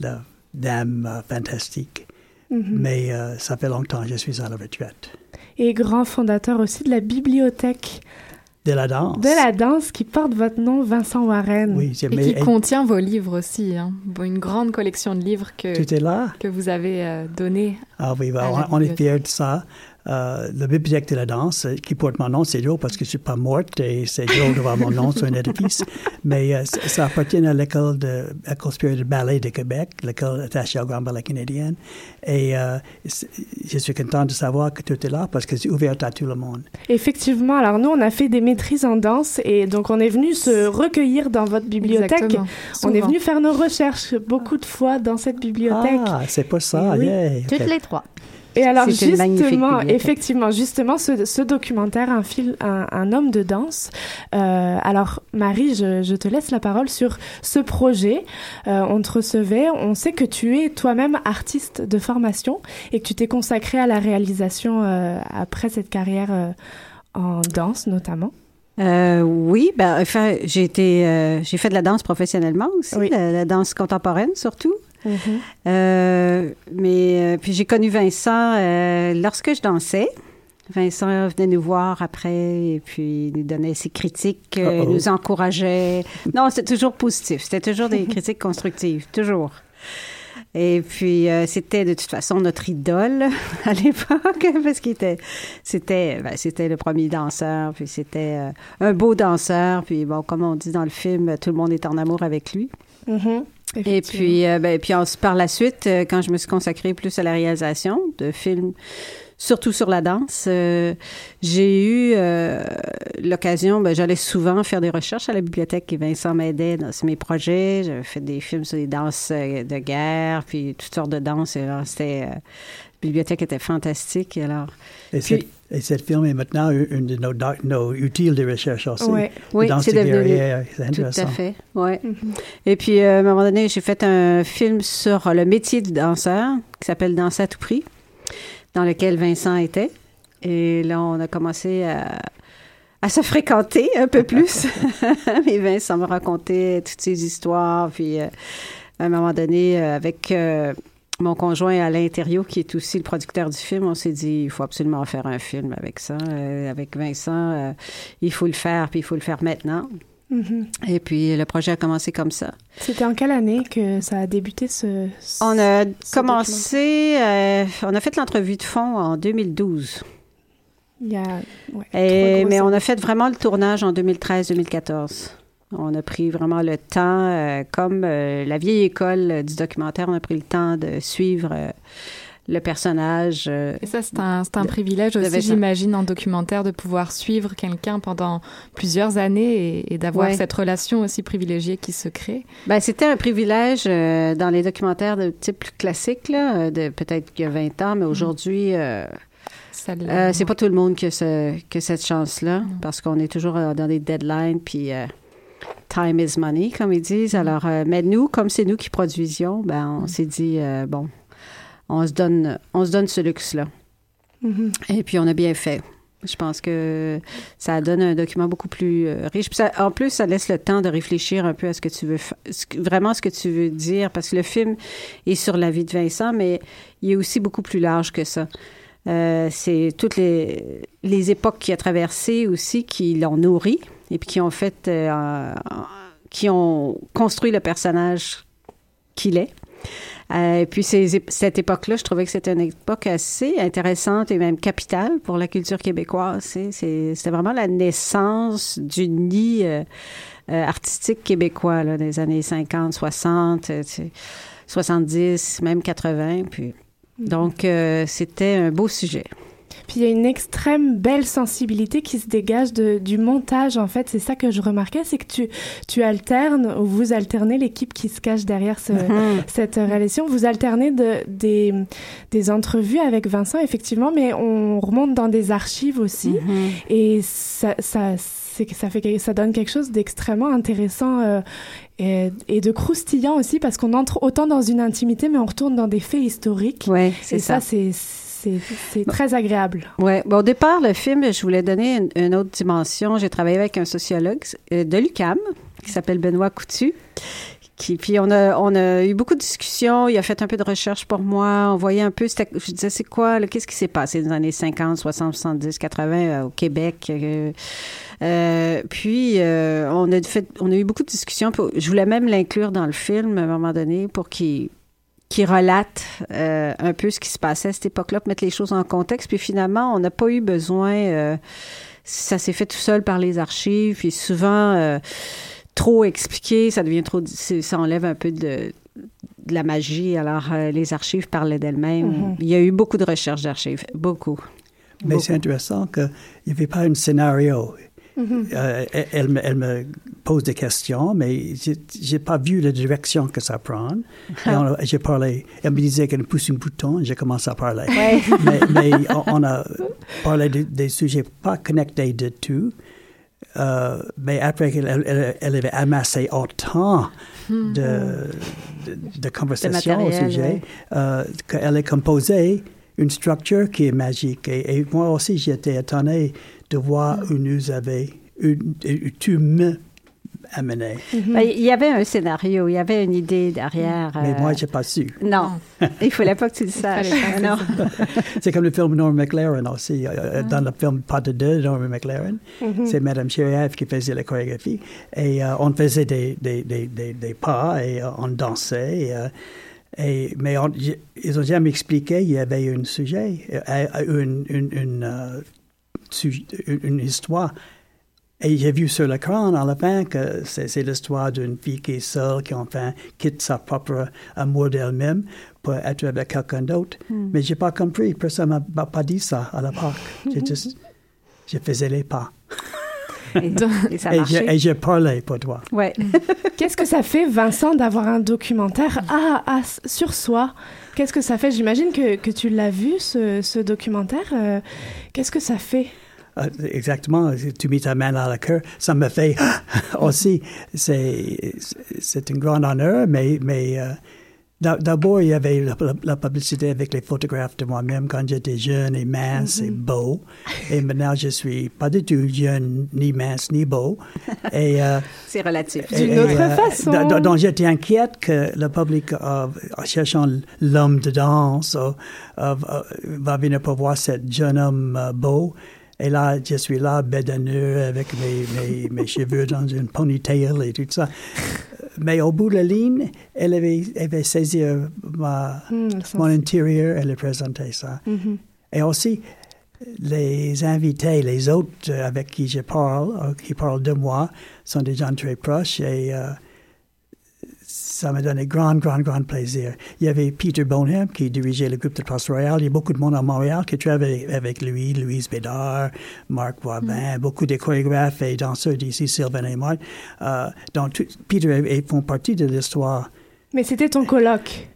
la dame euh, fantastique. Mhm. Mm -hmm. Mais euh, ça fait longtemps que je suis à la retraite. Et grand fondateur aussi de la bibliothèque. De la danse. De la danse qui porte votre nom, Vincent Warren. Oui, et qui contient vos livres aussi. Hein. Une grande collection de livres que, là? que vous avez euh, donné. Ah oui, bah, on, on est fiers de ça. Euh, la bibliothèque de la danse, qui porte mon nom, c'est drôle parce que je ne suis pas morte et c'est drôle de voir mon nom sur un édifice. <laughs> Mais euh, ça, appartient à l'école de, l'école supérieure de ballet de Québec, l'école attachée au Grand Ballet canadien. Et euh, je suis content de savoir que tout est là parce que c'est ouvert à tout le monde. Effectivement. Alors nous, on a fait des maîtrises en danse et donc on est venu se recueillir dans votre bibliothèque. Exactement. On est venu faire nos recherches beaucoup de fois dans cette bibliothèque. Ah, c'est pas ça. Oui. Yeah, Toutes okay. les trois. Et alors justement, effectivement, justement, ce, ce documentaire, un, fil, un, un homme de danse. Euh, alors Marie, je, je, te laisse la parole sur ce projet. Euh, on te recevait, on sait que tu es toi-même artiste de formation et que tu t'es consacrée à la réalisation euh, après cette carrière en danse notamment. Euh, oui, ben, enfin, j'ai été, euh, j'ai fait de la danse professionnellement aussi, Oui. la, la danse contemporaine surtout. Mhm. Euh, mais euh, puis j'ai connu Vincent euh, lorsque je dansais. Vincent venait nous voir après et puis nous donnait ses critiques, nous encourageait. Non, c'était toujours positif. C'était toujours des <laughs> critiques constructives, toujours. Et puis euh, c'était de toute façon notre idole <laughs> à l'époque parce qu'il était, c'était, ben, c'était le premier danseur, puis c'était euh, un beau danseur, puis bon, comme on dit dans le film, tout le monde est en amour avec lui. Mhm. Et puis, euh, ben, puis en- par la suite, euh, quand je me suis consacrée plus à la réalisation de films, surtout sur la danse, euh, j'ai eu euh, l'occasion, ben, j'allais souvent faire des recherches à la bibliothèque et Vincent m'aidait dans mes projets. J'avais fait des films sur les danses de guerre, puis toutes sortes de danses. Et alors, c'était... euh, la bibliothèque était fantastique. Et alors, Et, Puis- cette, et cette film est maintenant une de nos, doc- nos utiles de recherche aussi. Oui, Dans c'est ces devenu- Tout à fait, ouais. Mhm. Et puis, euh, à un moment donné, j'ai fait un film sur le métier de danseur qui s'appelle Danser à tout prix, dans lequel Vincent était. Et là, on a commencé à, à se fréquenter un peu plus. <laughs> <laughs> Mais Vincent me racontait toutes ses histoires. Puis, euh, à un moment donné, euh, avec euh, mon conjoint Alain Thériault, qui est aussi le producteur du film, on s'est dit, il faut absolument faire un film avec ça. Euh, avec Vincent, euh, il faut le faire, puis il faut le faire maintenant. Mhm. Et puis, le projet a commencé comme ça. C'était en quelle année que ça a débuté ce... ce- On a ce commencé, euh, on a fait l'entrevue de fond en 2012. Il y a... ouais, Et- mais on a fait vraiment le tournage en 2013-2014. On a pris vraiment le temps, euh, comme euh, la vieille école du documentaire, on a pris le temps de suivre euh, le personnage. Et ça, c'est un, un privilège aussi, j'imagine, en documentaire, de pouvoir suivre quelqu'un pendant plusieurs années et, d'avoir cette relation aussi privilégiée qui se crée. Ben, c'était un privilège dans les documentaires de type plus classique, là, de peut-être qu'il y a 20 ans, mais mm. aujourd'hui... c'est pas tout le monde qui a, ce, que cette chance-là, parce qu'on est toujours dans des deadlines, puis time is money, comme ils disent. Mm-hmm. Alors, euh, mais nous, comme c'est nous qui produisions, ben, on mm-hmm. s'est dit, euh, bon, on se donne, on se donne ce luxe-là. Mm-hmm. Et puis, on a bien fait. Je pense que ça donne un document beaucoup plus euh, riche. en plus, ça laisse le temps de réfléchir un peu à ce que tu veux, vraiment ce que tu veux dire, parce que le film est sur la vie de Vincent, mais il est aussi beaucoup plus large que ça. c'est toutes les, les époques qu'il a traversées aussi qui l'ont nourri et puis qui ont fait, euh, qui ont construit le personnage qu'il est. Euh, et puis cette époque-là, je trouvais que c'était une époque assez intéressante et même capitale pour la culture québécoise. C'était vraiment la naissance du nid euh, artistique québécois là, des années 50, 60, 70, même 80. Puis, mm-hmm. donc, c'était un beau sujet. Puis il y a une extrême belle sensibilité qui se dégage de, du montage, en fait. C'est ça que je remarquais, c'est que tu, tu alternes, ou vous alternez l'équipe qui se cache derrière ce, mhm. cette relation. Vous alternez de, des, des entrevues avec Vincent, effectivement, mais on remonte dans des archives aussi. Mhm. Et ça, ça ça fait ça donne quelque chose d'extrêmement intéressant euh, et, et, de croustillant aussi parce qu'on entre autant dans une intimité mais on retourne dans des faits historiques. Ouais, c'est ça, ça c'est c'est très agréable. Oui. Bon, au départ, le film, je voulais donner une, autre dimension. J'ai travaillé avec un sociologue euh, de l'UCAM qui s'appelle Benoît Coutu. Qui, puis on a, on a eu beaucoup de discussions. Il a fait un peu de recherche pour moi. On voyait un peu, je disais, c'est quoi, qu'est-ce qui s'est passé dans les années 50, 60, 70, 80 au Québec? Euh, euh, puis on a fait, on a eu beaucoup de discussions. je voulais même l'inclure dans le film à un moment donné pour qu'il qui relate euh, un peu ce qui se passait à cette époque-là, pour mettre les choses en contexte. Puis finalement, on n'a pas eu besoin, euh, ça s'est fait tout seul par les archives, puis souvent euh, trop expliqué, ça devient trop, ça enlève un peu de, de la magie. Alors, les archives parlaient d'elles-mêmes. Mm-hmm. Il y a eu beaucoup de recherches d'archives, beaucoup. Mais c'est intéressant qu'il n'y avait pas un scénario. Mm-hmm. Euh, elle, elle, me pose des questions, mais j'ai pas vu la direction que ça prend. <laughs> j'ai parlé, elle me disait qu'elle pousse un bouton, j'ai commencé à parler. <laughs> mais, on, a parlé des sujets pas connectés du tout. Euh, mais après elle, avait amassé autant de, de, conversations au sujet, euh, qu'elle a composé une structure qui est magique. Et, moi aussi, j'étais étonné de voir mm. où nous avait, où, tu me amené. Mm-hmm. Ben, il y avait un scénario, il y avait une idée derrière. Mais moi, moi, j'ai pas su. Non, <laughs> il fallait pas que tu le saches. <laughs> c'est comme le film Norman McLaren aussi. Euh, euh, dans le film Pas de deux, Norman McLaren, mm-hmm. c'est Madame Chériev qui faisait la chorégraphie. Et euh, on faisait des, des, des, des, pas et on dansait. Et, mais ils n'ont jamais expliqué qu'il y avait un sujet, une, une, une, une histoire. Et j'ai vu sur l'écran à la fin que c'est l'histoire d'une fille qui est seule, qui enfin quitte sa propre amour d'elle-même pour être avec quelqu'un d'autre. Hmm. Mais j'ai pas compris, personne m'a pas dit ça à l'époque. j'ai <laughs> juste, je faisais les pas. Et, <laughs> et, j'ai parlé pour toi. Ouais. <laughs> Qu'est-ce que ça fait, Vincent, d'avoir un documentaire? À, sur soi Qu'est-ce que ça fait? J'imagine que, que, tu l'as vu, ce, ce documentaire. Euh, qu'est-ce que ça fait? ah, exactement, tu mets ta main à la cœur, ça me fait <gasps> aussi, c'est, c'est un grand honneur, mais, mais euh, D'abord, il y avait la, publicité avec les photographes de moi-même quand j'étais jeune et mince et mm-hmm. beau. Et maintenant, je suis pas du tout jeune, ni mince, ni beau. Et euh, <laughs> c'est relatif. D'une autre euh, façon. Donc, j'étais inquiète que le public, euh, cherchant l'homme de danse, va venir pour voir ce jeune homme beau. Et là, je suis là, bédaneux, avec mes, mes, mes cheveux dans une ponytail et tout ça. Mais au bout de la ligne, elle avait, avait saisi ma, hmm, mon intérieur, elle a présenté ça. Mm-hmm. Et aussi, les invités, les autres avec qui je parle, qui parlent de moi, sont des gens très proches et ça m'a donné grand, grand, grand plaisir. Il y avait Peter Bonham qui dirigeait le groupe de Place Royale. Il y a beaucoup de monde à Montréal qui travaille avec lui, Louise Bédard, Marc Boivin, mm. beaucoup de chorégraphes et danseurs d'ici, Sylvain et. Euh, donc, Peter et, font partie de l'histoire. Mais c'était ton colloque.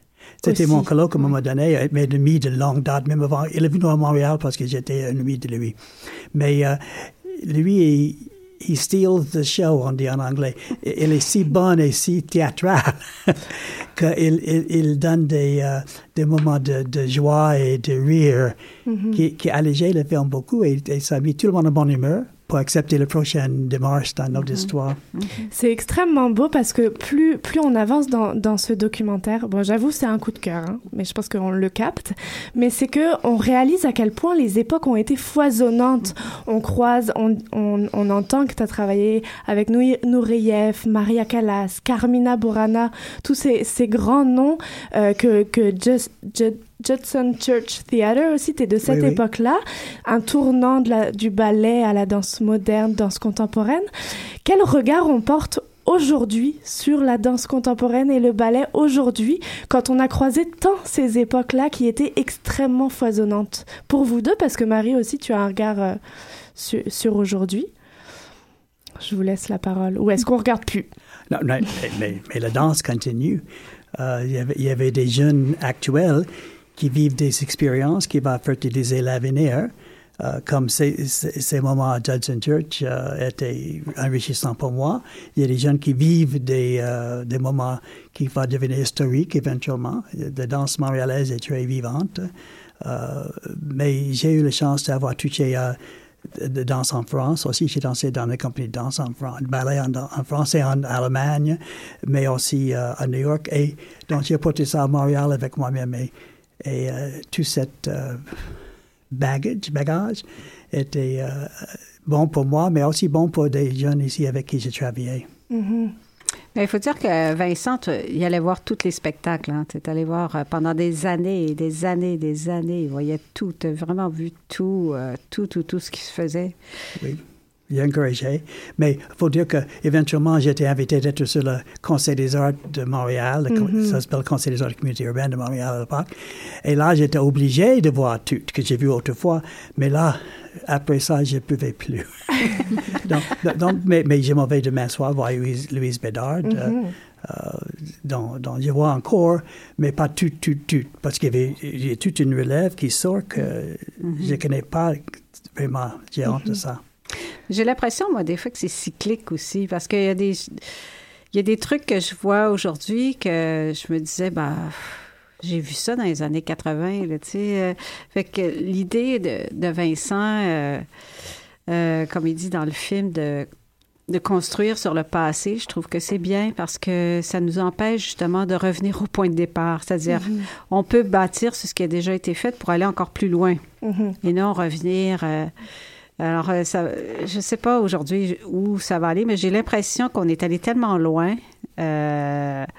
C'était mon colloque à un moment donné, mes amis de longue date, même avant. Il est venu à Montréal parce que j'étais un ami de lui. Mais euh, lui, he steals the show, on dit en anglais. Il est si bon et si théâtral <laughs> qu'il il, il, donne des, euh, des moments de, de, joie et de rire mm-hmm. qui, qui allégeaient le film beaucoup et, et ça mis tout le monde en bonne humeur pour accepter la prochaine démarche dans notre mhm. histoire. Mhm. C'est extrêmement beau parce que plus, plus on avance dans, dans ce documentaire, bon, j'avoue, c'est un coup de cœur, hein, mais je pense qu'on le capte, mais c'est que on réalise à quel point les époques ont été foisonnantes. On croise, on, on, on entend que tu as travaillé avec Nourieff, Maria Callas, Carmina Burana, tous ces, ces grands noms euh, que, que just, just Judson Church Theatre aussi, tu es de cette époque-là, un tournant de la, du ballet à la danse moderne, danse contemporaine. Quel regard on porte aujourd'hui sur la danse contemporaine et le ballet aujourd'hui, quand on a croisé tant ces époques-là qui étaient extrêmement foisonnantes Pour vous deux, parce que Marie aussi, tu as un regard euh, sur, aujourd'hui. Je vous laisse la parole. Ou est-ce qu'on regarde plus? Non, mais, mais, la danse continue. Euh, y il y avait des jeunes actuels qui vivent des expériences qui vont fertiliser l'avenir. Euh, comme ces, moments à Judson Church euh, étaient enrichissants pour moi. Il y a des jeunes qui vivent des, euh, des moments qui vont devenir historiques éventuellement. La danse montréalaise est très vivante. mais j'ai eu la chance d'avoir touché à de danse en France aussi. J'ai dansé dans les compagnies de danse en France, ballet en, en France et en Allemagne, mais aussi à New York. Et donc j'ai porté ça à Montréal avec moi-même. Et euh, tout cet euh, bagage, bagage était euh, bon pour moi, mais aussi bon pour des jeunes ici avec qui j'ai travaillé. Mm-hmm. il faut dire que Vincent, il allait voir tous les spectacles. Hein. Tu es allé voir pendant des années et des années des années. Il voyait tout. Tu as vraiment vu tout, tout, tout, tout ce qui se faisait. Oui il encouragé. Mais il faut dire qu'éventuellement, j'ai été invité d'être sur le Conseil des arts de Montréal. Mm-hmm. Ça s'appelle le Conseil des arts de communauté urbaine de Montréal à l'époque. Et là, j'étais obligé de voir tout que j'ai vu autrefois. Mais là, après ça, je ne pouvais plus. <laughs> donc, mais, mais je m'en vais demain soir voir Louise, Louise Bédard. Euh, mm-hmm. euh, donc, je vois encore, mais pas tout, tout, tout. Parce qu'il y, a toute une relève qui sort que mm-hmm. je ne connais pas vraiment. J'ai honte de ça. J'ai l'impression, moi, des fois, que c'est cyclique aussi, parce qu'il y a des... Il y a des trucs que je vois aujourd'hui que je me disais, bah, j'ai vu ça dans les années 80, tu sais. Euh, fait que l'idée de, Vincent, euh, euh, comme il dit dans le film, de, de construire sur le passé, je trouve que c'est bien parce que ça nous empêche justement de revenir au point de départ. C'est-à-dire, mm-hmm. on peut bâtir sur ce qui a déjà été fait pour aller encore plus loin mm-hmm. et non revenir alors, euh, ça, je ne sais pas aujourd'hui où ça va aller, mais j'ai l'impression qu'on est allé tellement loin. Euh, tu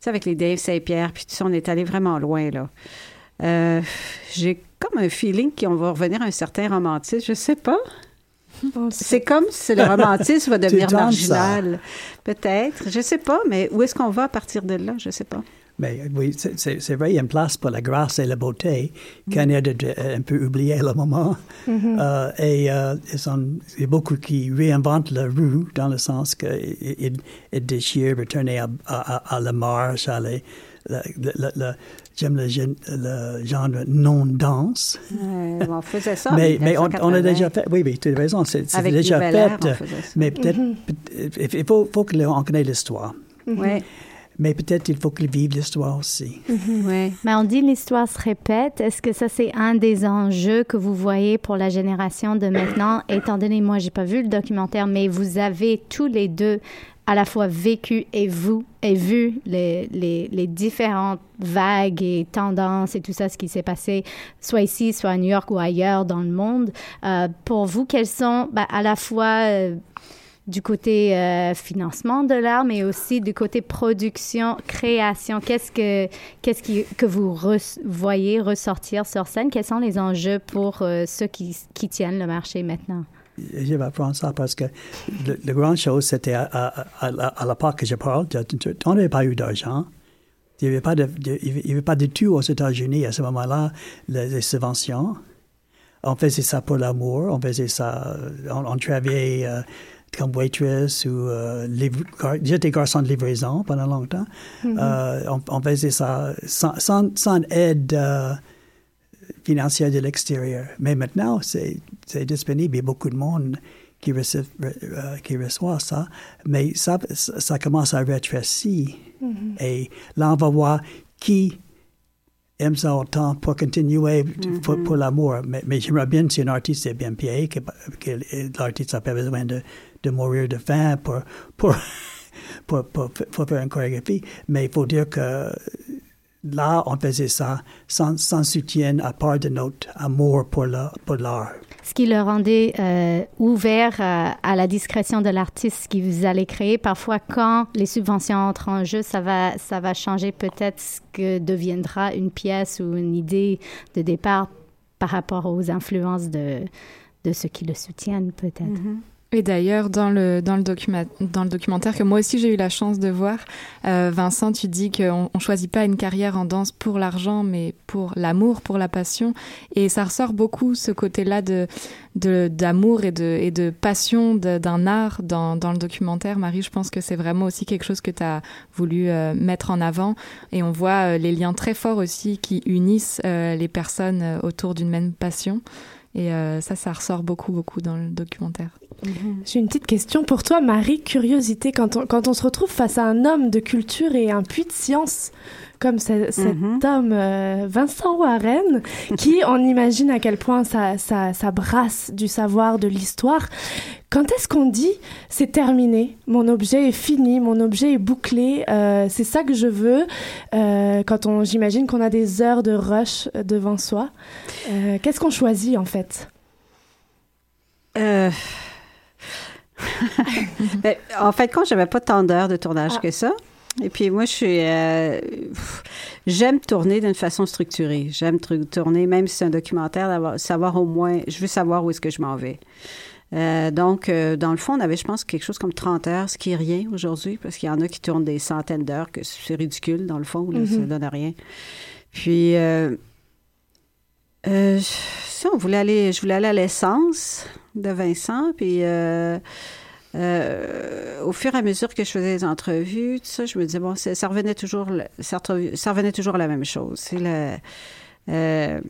sais, avec les Dave Saint-Pierre, puis tout ça, on est allé vraiment loin, là. Euh, j'ai comme un feeling qu'on va revenir à un certain romantisme. Je ne sais pas. C'est comme si le romantisme va <laughs> devenir marginal. Peut-être. Je ne sais pas, mais où est-ce qu'on va à partir de là? Je ne sais pas. Mais oui, c'est vrai, il y a une place pour la grâce et la beauté qu'on a un peu oublié à le moment. Mm-hmm. euh, et euh, il y a beaucoup qui réinventent la rue dans le sens qu'ils ils déchirent, retournent à, à, à, la marche, à les, j'aime le, le, genre non-dance. on faisait ça. mais, mais on, on, a déjà fait, oui, oui, tu as raison, c'est déjà fait. Mais peut-être, mm-hmm. il faut, faut qu'on connaisse l'histoire. Oui mais peut-être il faut qu'ils vivent l'histoire aussi. Mhm. Oui. Mais on dit l'histoire se répète. Est-ce que ça, c'est un des enjeux que vous voyez pour la génération de maintenant, <coughs> étant donné, moi, j'ai pas vu le documentaire, mais vous avez tous les deux à la fois vécu et vous et vu les, les, les, différentes vagues et tendances et tout ça, ce qui s'est passé, soit ici, soit à New York ou ailleurs dans le monde. Euh, pour vous, quels sont bah, à la fois... Euh, du côté euh, financement de l'art, mais aussi du côté production, création. Qu'est-ce que, qu'est-ce qui, que vous voyez ressortir sur scène? Quels sont les enjeux pour euh, ceux qui, qui tiennent le marché maintenant? Je vais prendre ça parce que le grande chose, c'était à, à, à, l'époque que je parle, on n'avait pas eu d'argent. Il n'y avait, pas de, avait pas de tout aux États-Unis à ce moment-là, les, subventions. On faisait ça pour l'amour, on faisait ça, on, travaillait euh, comme waitress ou euh, j'étais garçon de livraison pendant longtemps. Mm-hmm. euh, on, faisait ça sans, sans, sans aide euh, financière de l'extérieur. Mais maintenant, c'est disponible. Il y a beaucoup de monde qui, reçoit, euh, qui reçoit ça. Mais ça, ça commence à rétrécir. Mm-hmm. Et là, on va voir qui aime ça autant pour continuer pour, mm-hmm. l'amour. Mais, mais j'aimerais bien si un artiste est bien payé, que, que l'artiste n'a pas besoin de, de, mourir de faim pour, <laughs> pour, pour, pour, faire une chorégraphie. Mais il faut dire que là, on faisait ça sans, sans soutien à part de notre amour pour l'art. Pour ce qui le rendait euh, ouvert à, la discrétion de l'artiste qui vous allez créer. Parfois, quand les subventions entrent en jeu, ça va, ça va changer peut-être ce que deviendra une pièce ou une idée de départ par rapport aux influences de, de ceux qui le soutiennent, peut-être. Mm-hmm. Et d'ailleurs, dans le, dans, le documentaire que moi aussi j'ai eu la chance de voir, euh, Vincent, tu dis qu'on ne choisit pas une carrière en danse pour l'argent, mais pour l'amour, pour la passion. Et ça ressort beaucoup ce côté-là de, d'amour et de, et de passion d'un art dans, dans le documentaire. Marie, je pense que c'est vraiment aussi quelque chose que tu as voulu euh, mettre en avant. Et on voit euh, les liens très forts aussi qui unissent les personnes autour d'une même passion. Et ça, ça ressort beaucoup, beaucoup dans le documentaire. Mhm. J'ai une petite question pour toi, Marie. Curiosité, quand on, quand on se retrouve face à un homme de culture et un puits de science, comme cet mhm. homme euh, Vincent Warren, <laughs> qui on imagine à quel point ça, ça, ça brasse du savoir, de l'histoire. Quand est-ce qu'on dit c'est terminé, mon objet est fini, mon objet est bouclé, euh, c'est ça que je veux euh, Quand on, j'imagine qu'on a des heures de rush devant soi, qu'est-ce qu'on choisit en fait? <laughs> Ben, en fait, quand j'avais pas tant d'heures de tournage ah. que ça. Et puis moi, je suis, euh, j'aime tourner d'une façon structurée. J'aime tourner, même si c'est un documentaire, savoir au moins, je veux savoir où est-ce que je m'en vais. Euh, donc, euh, dans le fond, on avait, je pense, quelque chose comme 30 heures, ce qui est rien aujourd'hui, parce qu'il y en a qui tournent des centaines d'heures, que c'est ridicule, dans le fond, là, ça mm-hmm. donne rien. Puis, si on voulait aller, je voulais aller à l'essence de Vincent, puis euh, au fur et à mesure que je faisais les entrevues, tout ça, je me disais, bon, ça revenait toujours, ça, revenait toujours à la même chose. C'est euh,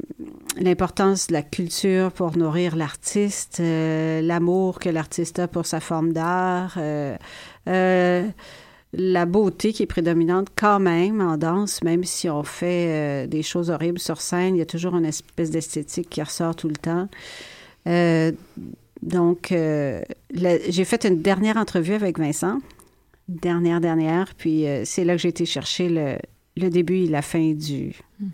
l'importance de la culture pour nourrir l'artiste, euh, l'amour que l'artiste a pour sa forme d'art, la beauté qui est prédominante quand même en danse, même si on fait des choses horribles sur scène, il y a toujours une espèce d'esthétique qui ressort tout le temps. Donc, euh, j'ai fait une dernière entrevue avec Vincent, dernière, dernière, puis euh, c'est là que j'ai été chercher le, début et la fin du... Hmm.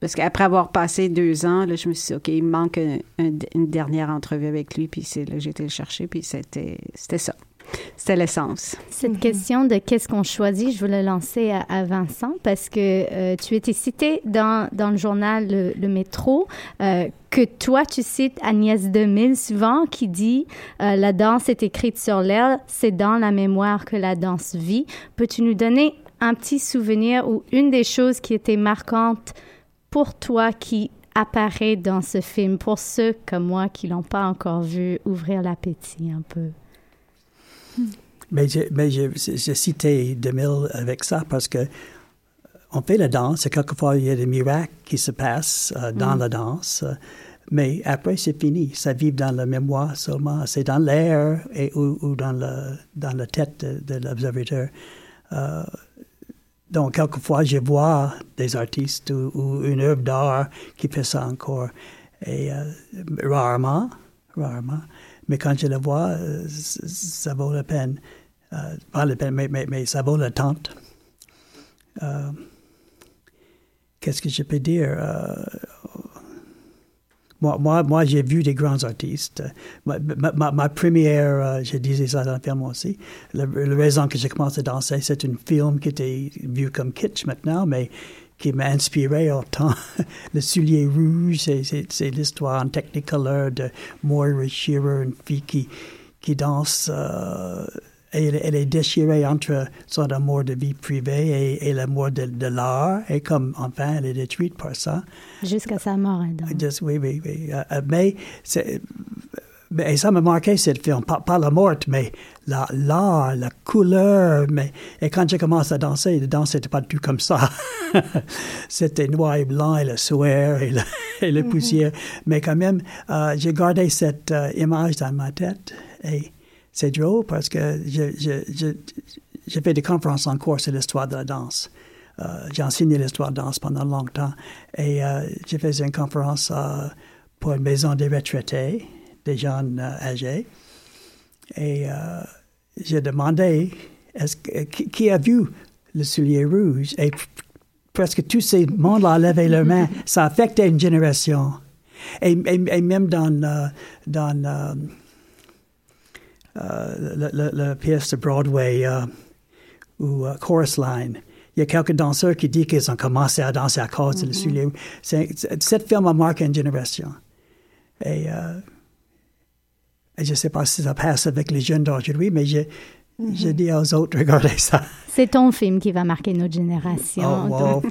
Parce qu'après avoir passé deux ans, là, je me suis dit, OK, il me manque une dernière entrevue avec lui, puis c'est là que j'ai été le chercher, puis c'était ça. C'était l'essence. Cette mhm. question de qu'est-ce qu'on choisit, je voulais lancer à, Vincent parce que euh, tu étais cité dans, dans le journal Le, Métro, euh, que toi, tu cites Agnès Demille souvent qui dit euh, La danse est écrite sur l'air, c'est dans la mémoire que la danse vit. Peux-tu nous donner un petit souvenir ou une des choses qui était marquante pour toi qui apparaît dans ce film, pour ceux comme moi qui l'ont pas encore vu, ouvrir l'appétit un peu? Mais j'ai mais cité 2000 avec ça parce que on fait la danse et quelquefois il y a des miracles qui se passent euh, dans mm. la danse. mais après, c'est fini. Ça vit dans la mémoire seulement. C'est dans l'air et ou, dans, le, dans la tête de, l'observateur. Euh, donc, quelquefois, je vois des artistes ou, une œuvre d'art qui fait ça encore. Et euh, rarement, rarement. Mais quand je le vois, euh, ça vaut la peine. Euh, pas la peine, mais, ça vaut la tente. Euh, Qu'est-ce que je peux dire? Euh, moi, moi, moi j'ai vu des grands artistes. Ma, première, je disais ça dans le film aussi, la, raison que j'ai commencé à danser, c'est un film qui était vu comme kitsch maintenant, mais qui m'a inspiré autant. <laughs> le soulier rouge, c'est l'histoire en Technicolor de Moira Shearer, une fille qui, qui danse. Euh, elle, est déchirée entre son amour de vie privée et, l'amour de, l'art. Et comme, enfin, elle est détruite par ça. Jusqu'à sa mort. Hein, Just, oui, oui, oui. Euh, euh, mais, et ça m'a marqué, ce film. Pas, la mort, mais l'art, la, couleur. Mais, et quand j'ai commencé à danser, la danse n'était pas du tout comme ça. <laughs> C'était noir et blanc et le sueur et, <laughs> et la mm-hmm. poussière. Mais quand même, euh, j'ai gardé cette image dans ma tête. Et c'est drôle parce que j'ai fait des conférences en cours sur l'histoire de la danse. Euh, j'ai enseigné l'histoire de la danse pendant longtemps et euh, j'ai fait une conférence euh, pour une maison des retraités, des jeunes âgés. Et j'ai demandé est-ce qui, qui, a vu le soulier rouge? Et presque tous ces mondes-là ont levé leurs <laughs> mains. Ça a affecté une génération. Et, et, même dans, dans euh, la, pièce de Broadway euh, ou euh, Chorus Line. Il y a quelques danseurs qui disent qu'ils ont commencé à danser à cause de mm -hmm. Cette film a marqué une génération. Et, je ne sais pas si ça passe avec les jeunes d'aujourd'hui, mais je, je dis aux autres, regardez ça. C'est ton film qui va marquer notre génération. Oh,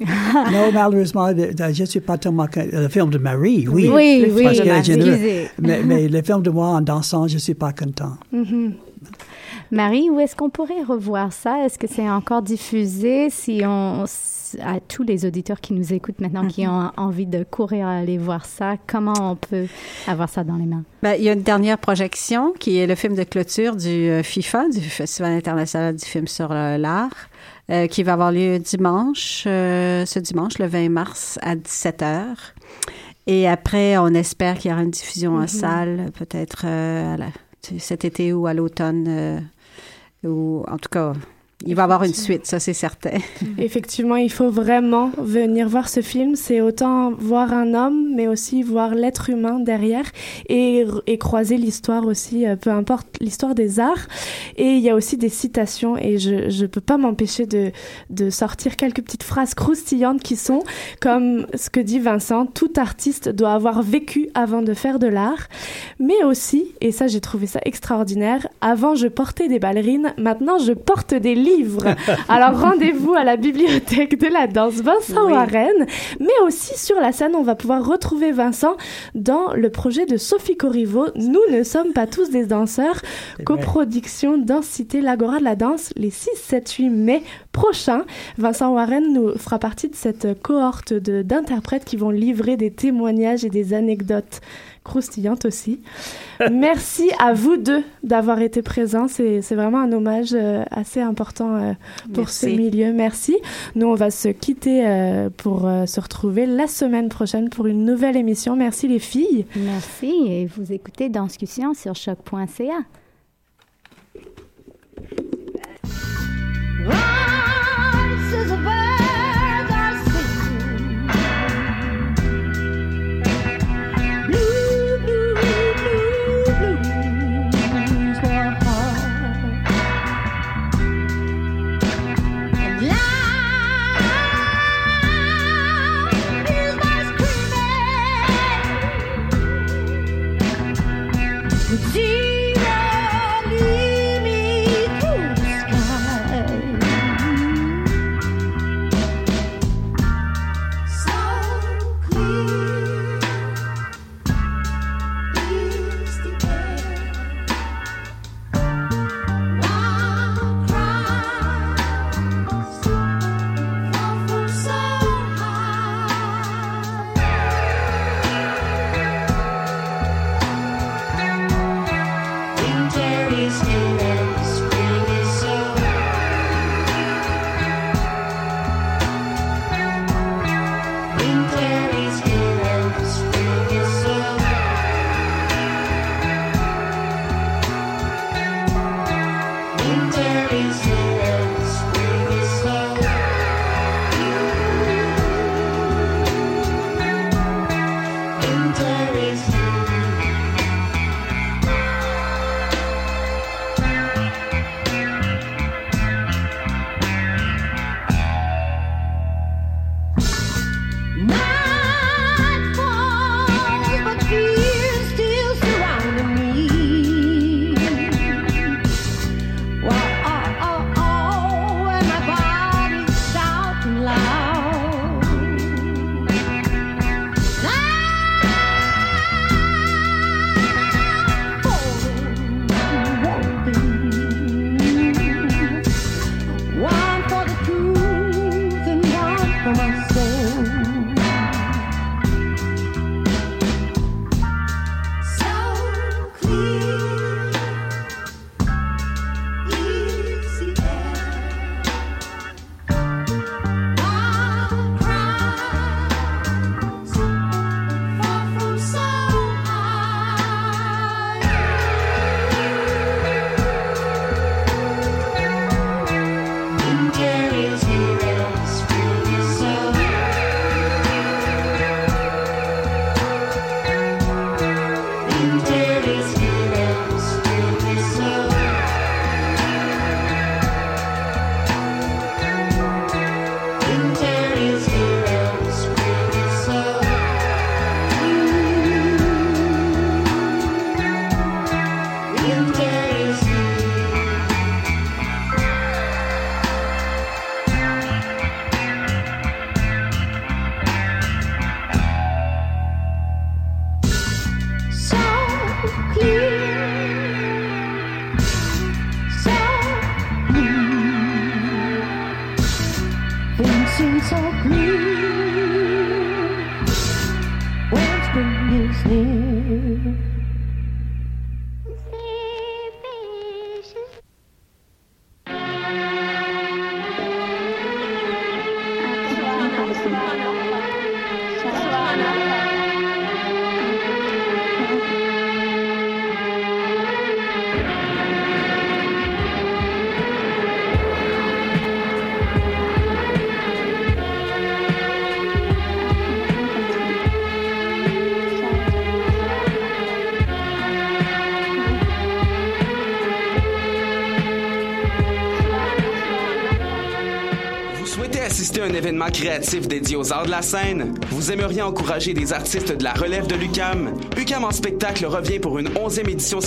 non, malheureusement, je ne suis pas tellement... Le film de Marie, oui. Oui, oui, oui mais, mais le film de moi en dansant, je ne suis pas content. Mm-hmm. Marie, où est-ce qu'on pourrait revoir ça? Est-ce que c'est encore diffusé? Si on, à tous les auditeurs qui nous écoutent maintenant, qui mhm. ont envie de courir aller voir ça, comment on peut avoir ça dans les mains? Ben, il y a une dernière projection qui est le film de clôture du euh, FIFA, du Festival international du film sur euh, l'art. Euh, qui va avoir lieu dimanche, ce dimanche, le 20 mars, à 17h. Et après, on espère qu'il y aura une diffusion en mhm. salle, peut-être cet été ou à l'automne ou en tout cas, il va y avoir une suite, ça c'est certain. Effectivement, il faut vraiment venir voir ce film. C'est autant voir un homme, mais aussi voir l'être humain derrière et, et croiser l'histoire aussi, euh, peu importe l'histoire des arts. Et il y a aussi des citations et je ne peux pas m'empêcher de, de sortir quelques petites phrases croustillantes qui sont comme ce que dit Vincent, tout artiste doit avoir vécu avant de faire de l'art, mais aussi, et ça j'ai trouvé ça extraordinaire, avant je portais des ballerines, maintenant je porte des livres. <laughs> Alors rendez-vous à la bibliothèque de la danse Vincent Warren, mais aussi sur la scène, on va pouvoir retrouver Vincent dans le projet de Sophie Corriveau. Nous ne sommes pas tous des danseurs. Coproduction Densité, l'Agora de la danse, les 6, 7, 8 mai prochains. Vincent Warren nous fera partie de cette cohorte d'interprètes qui vont livrer des témoignages et des anecdotes croustillante aussi. Merci à vous deux d'avoir été présents. C'est vraiment un hommage euh, assez important euh, pour ce milieu. Merci. Nous, on va se quitter euh, pour se retrouver la semaine prochaine pour une nouvelle émission. Merci les filles. Merci. Et vous écoutez Danscussion sur choc.ca. Do créatif dédié aux arts de la scène? Vous aimeriez encourager des artistes de la relève de l'UCAM? UCAM en spectacle revient pour une onzième édition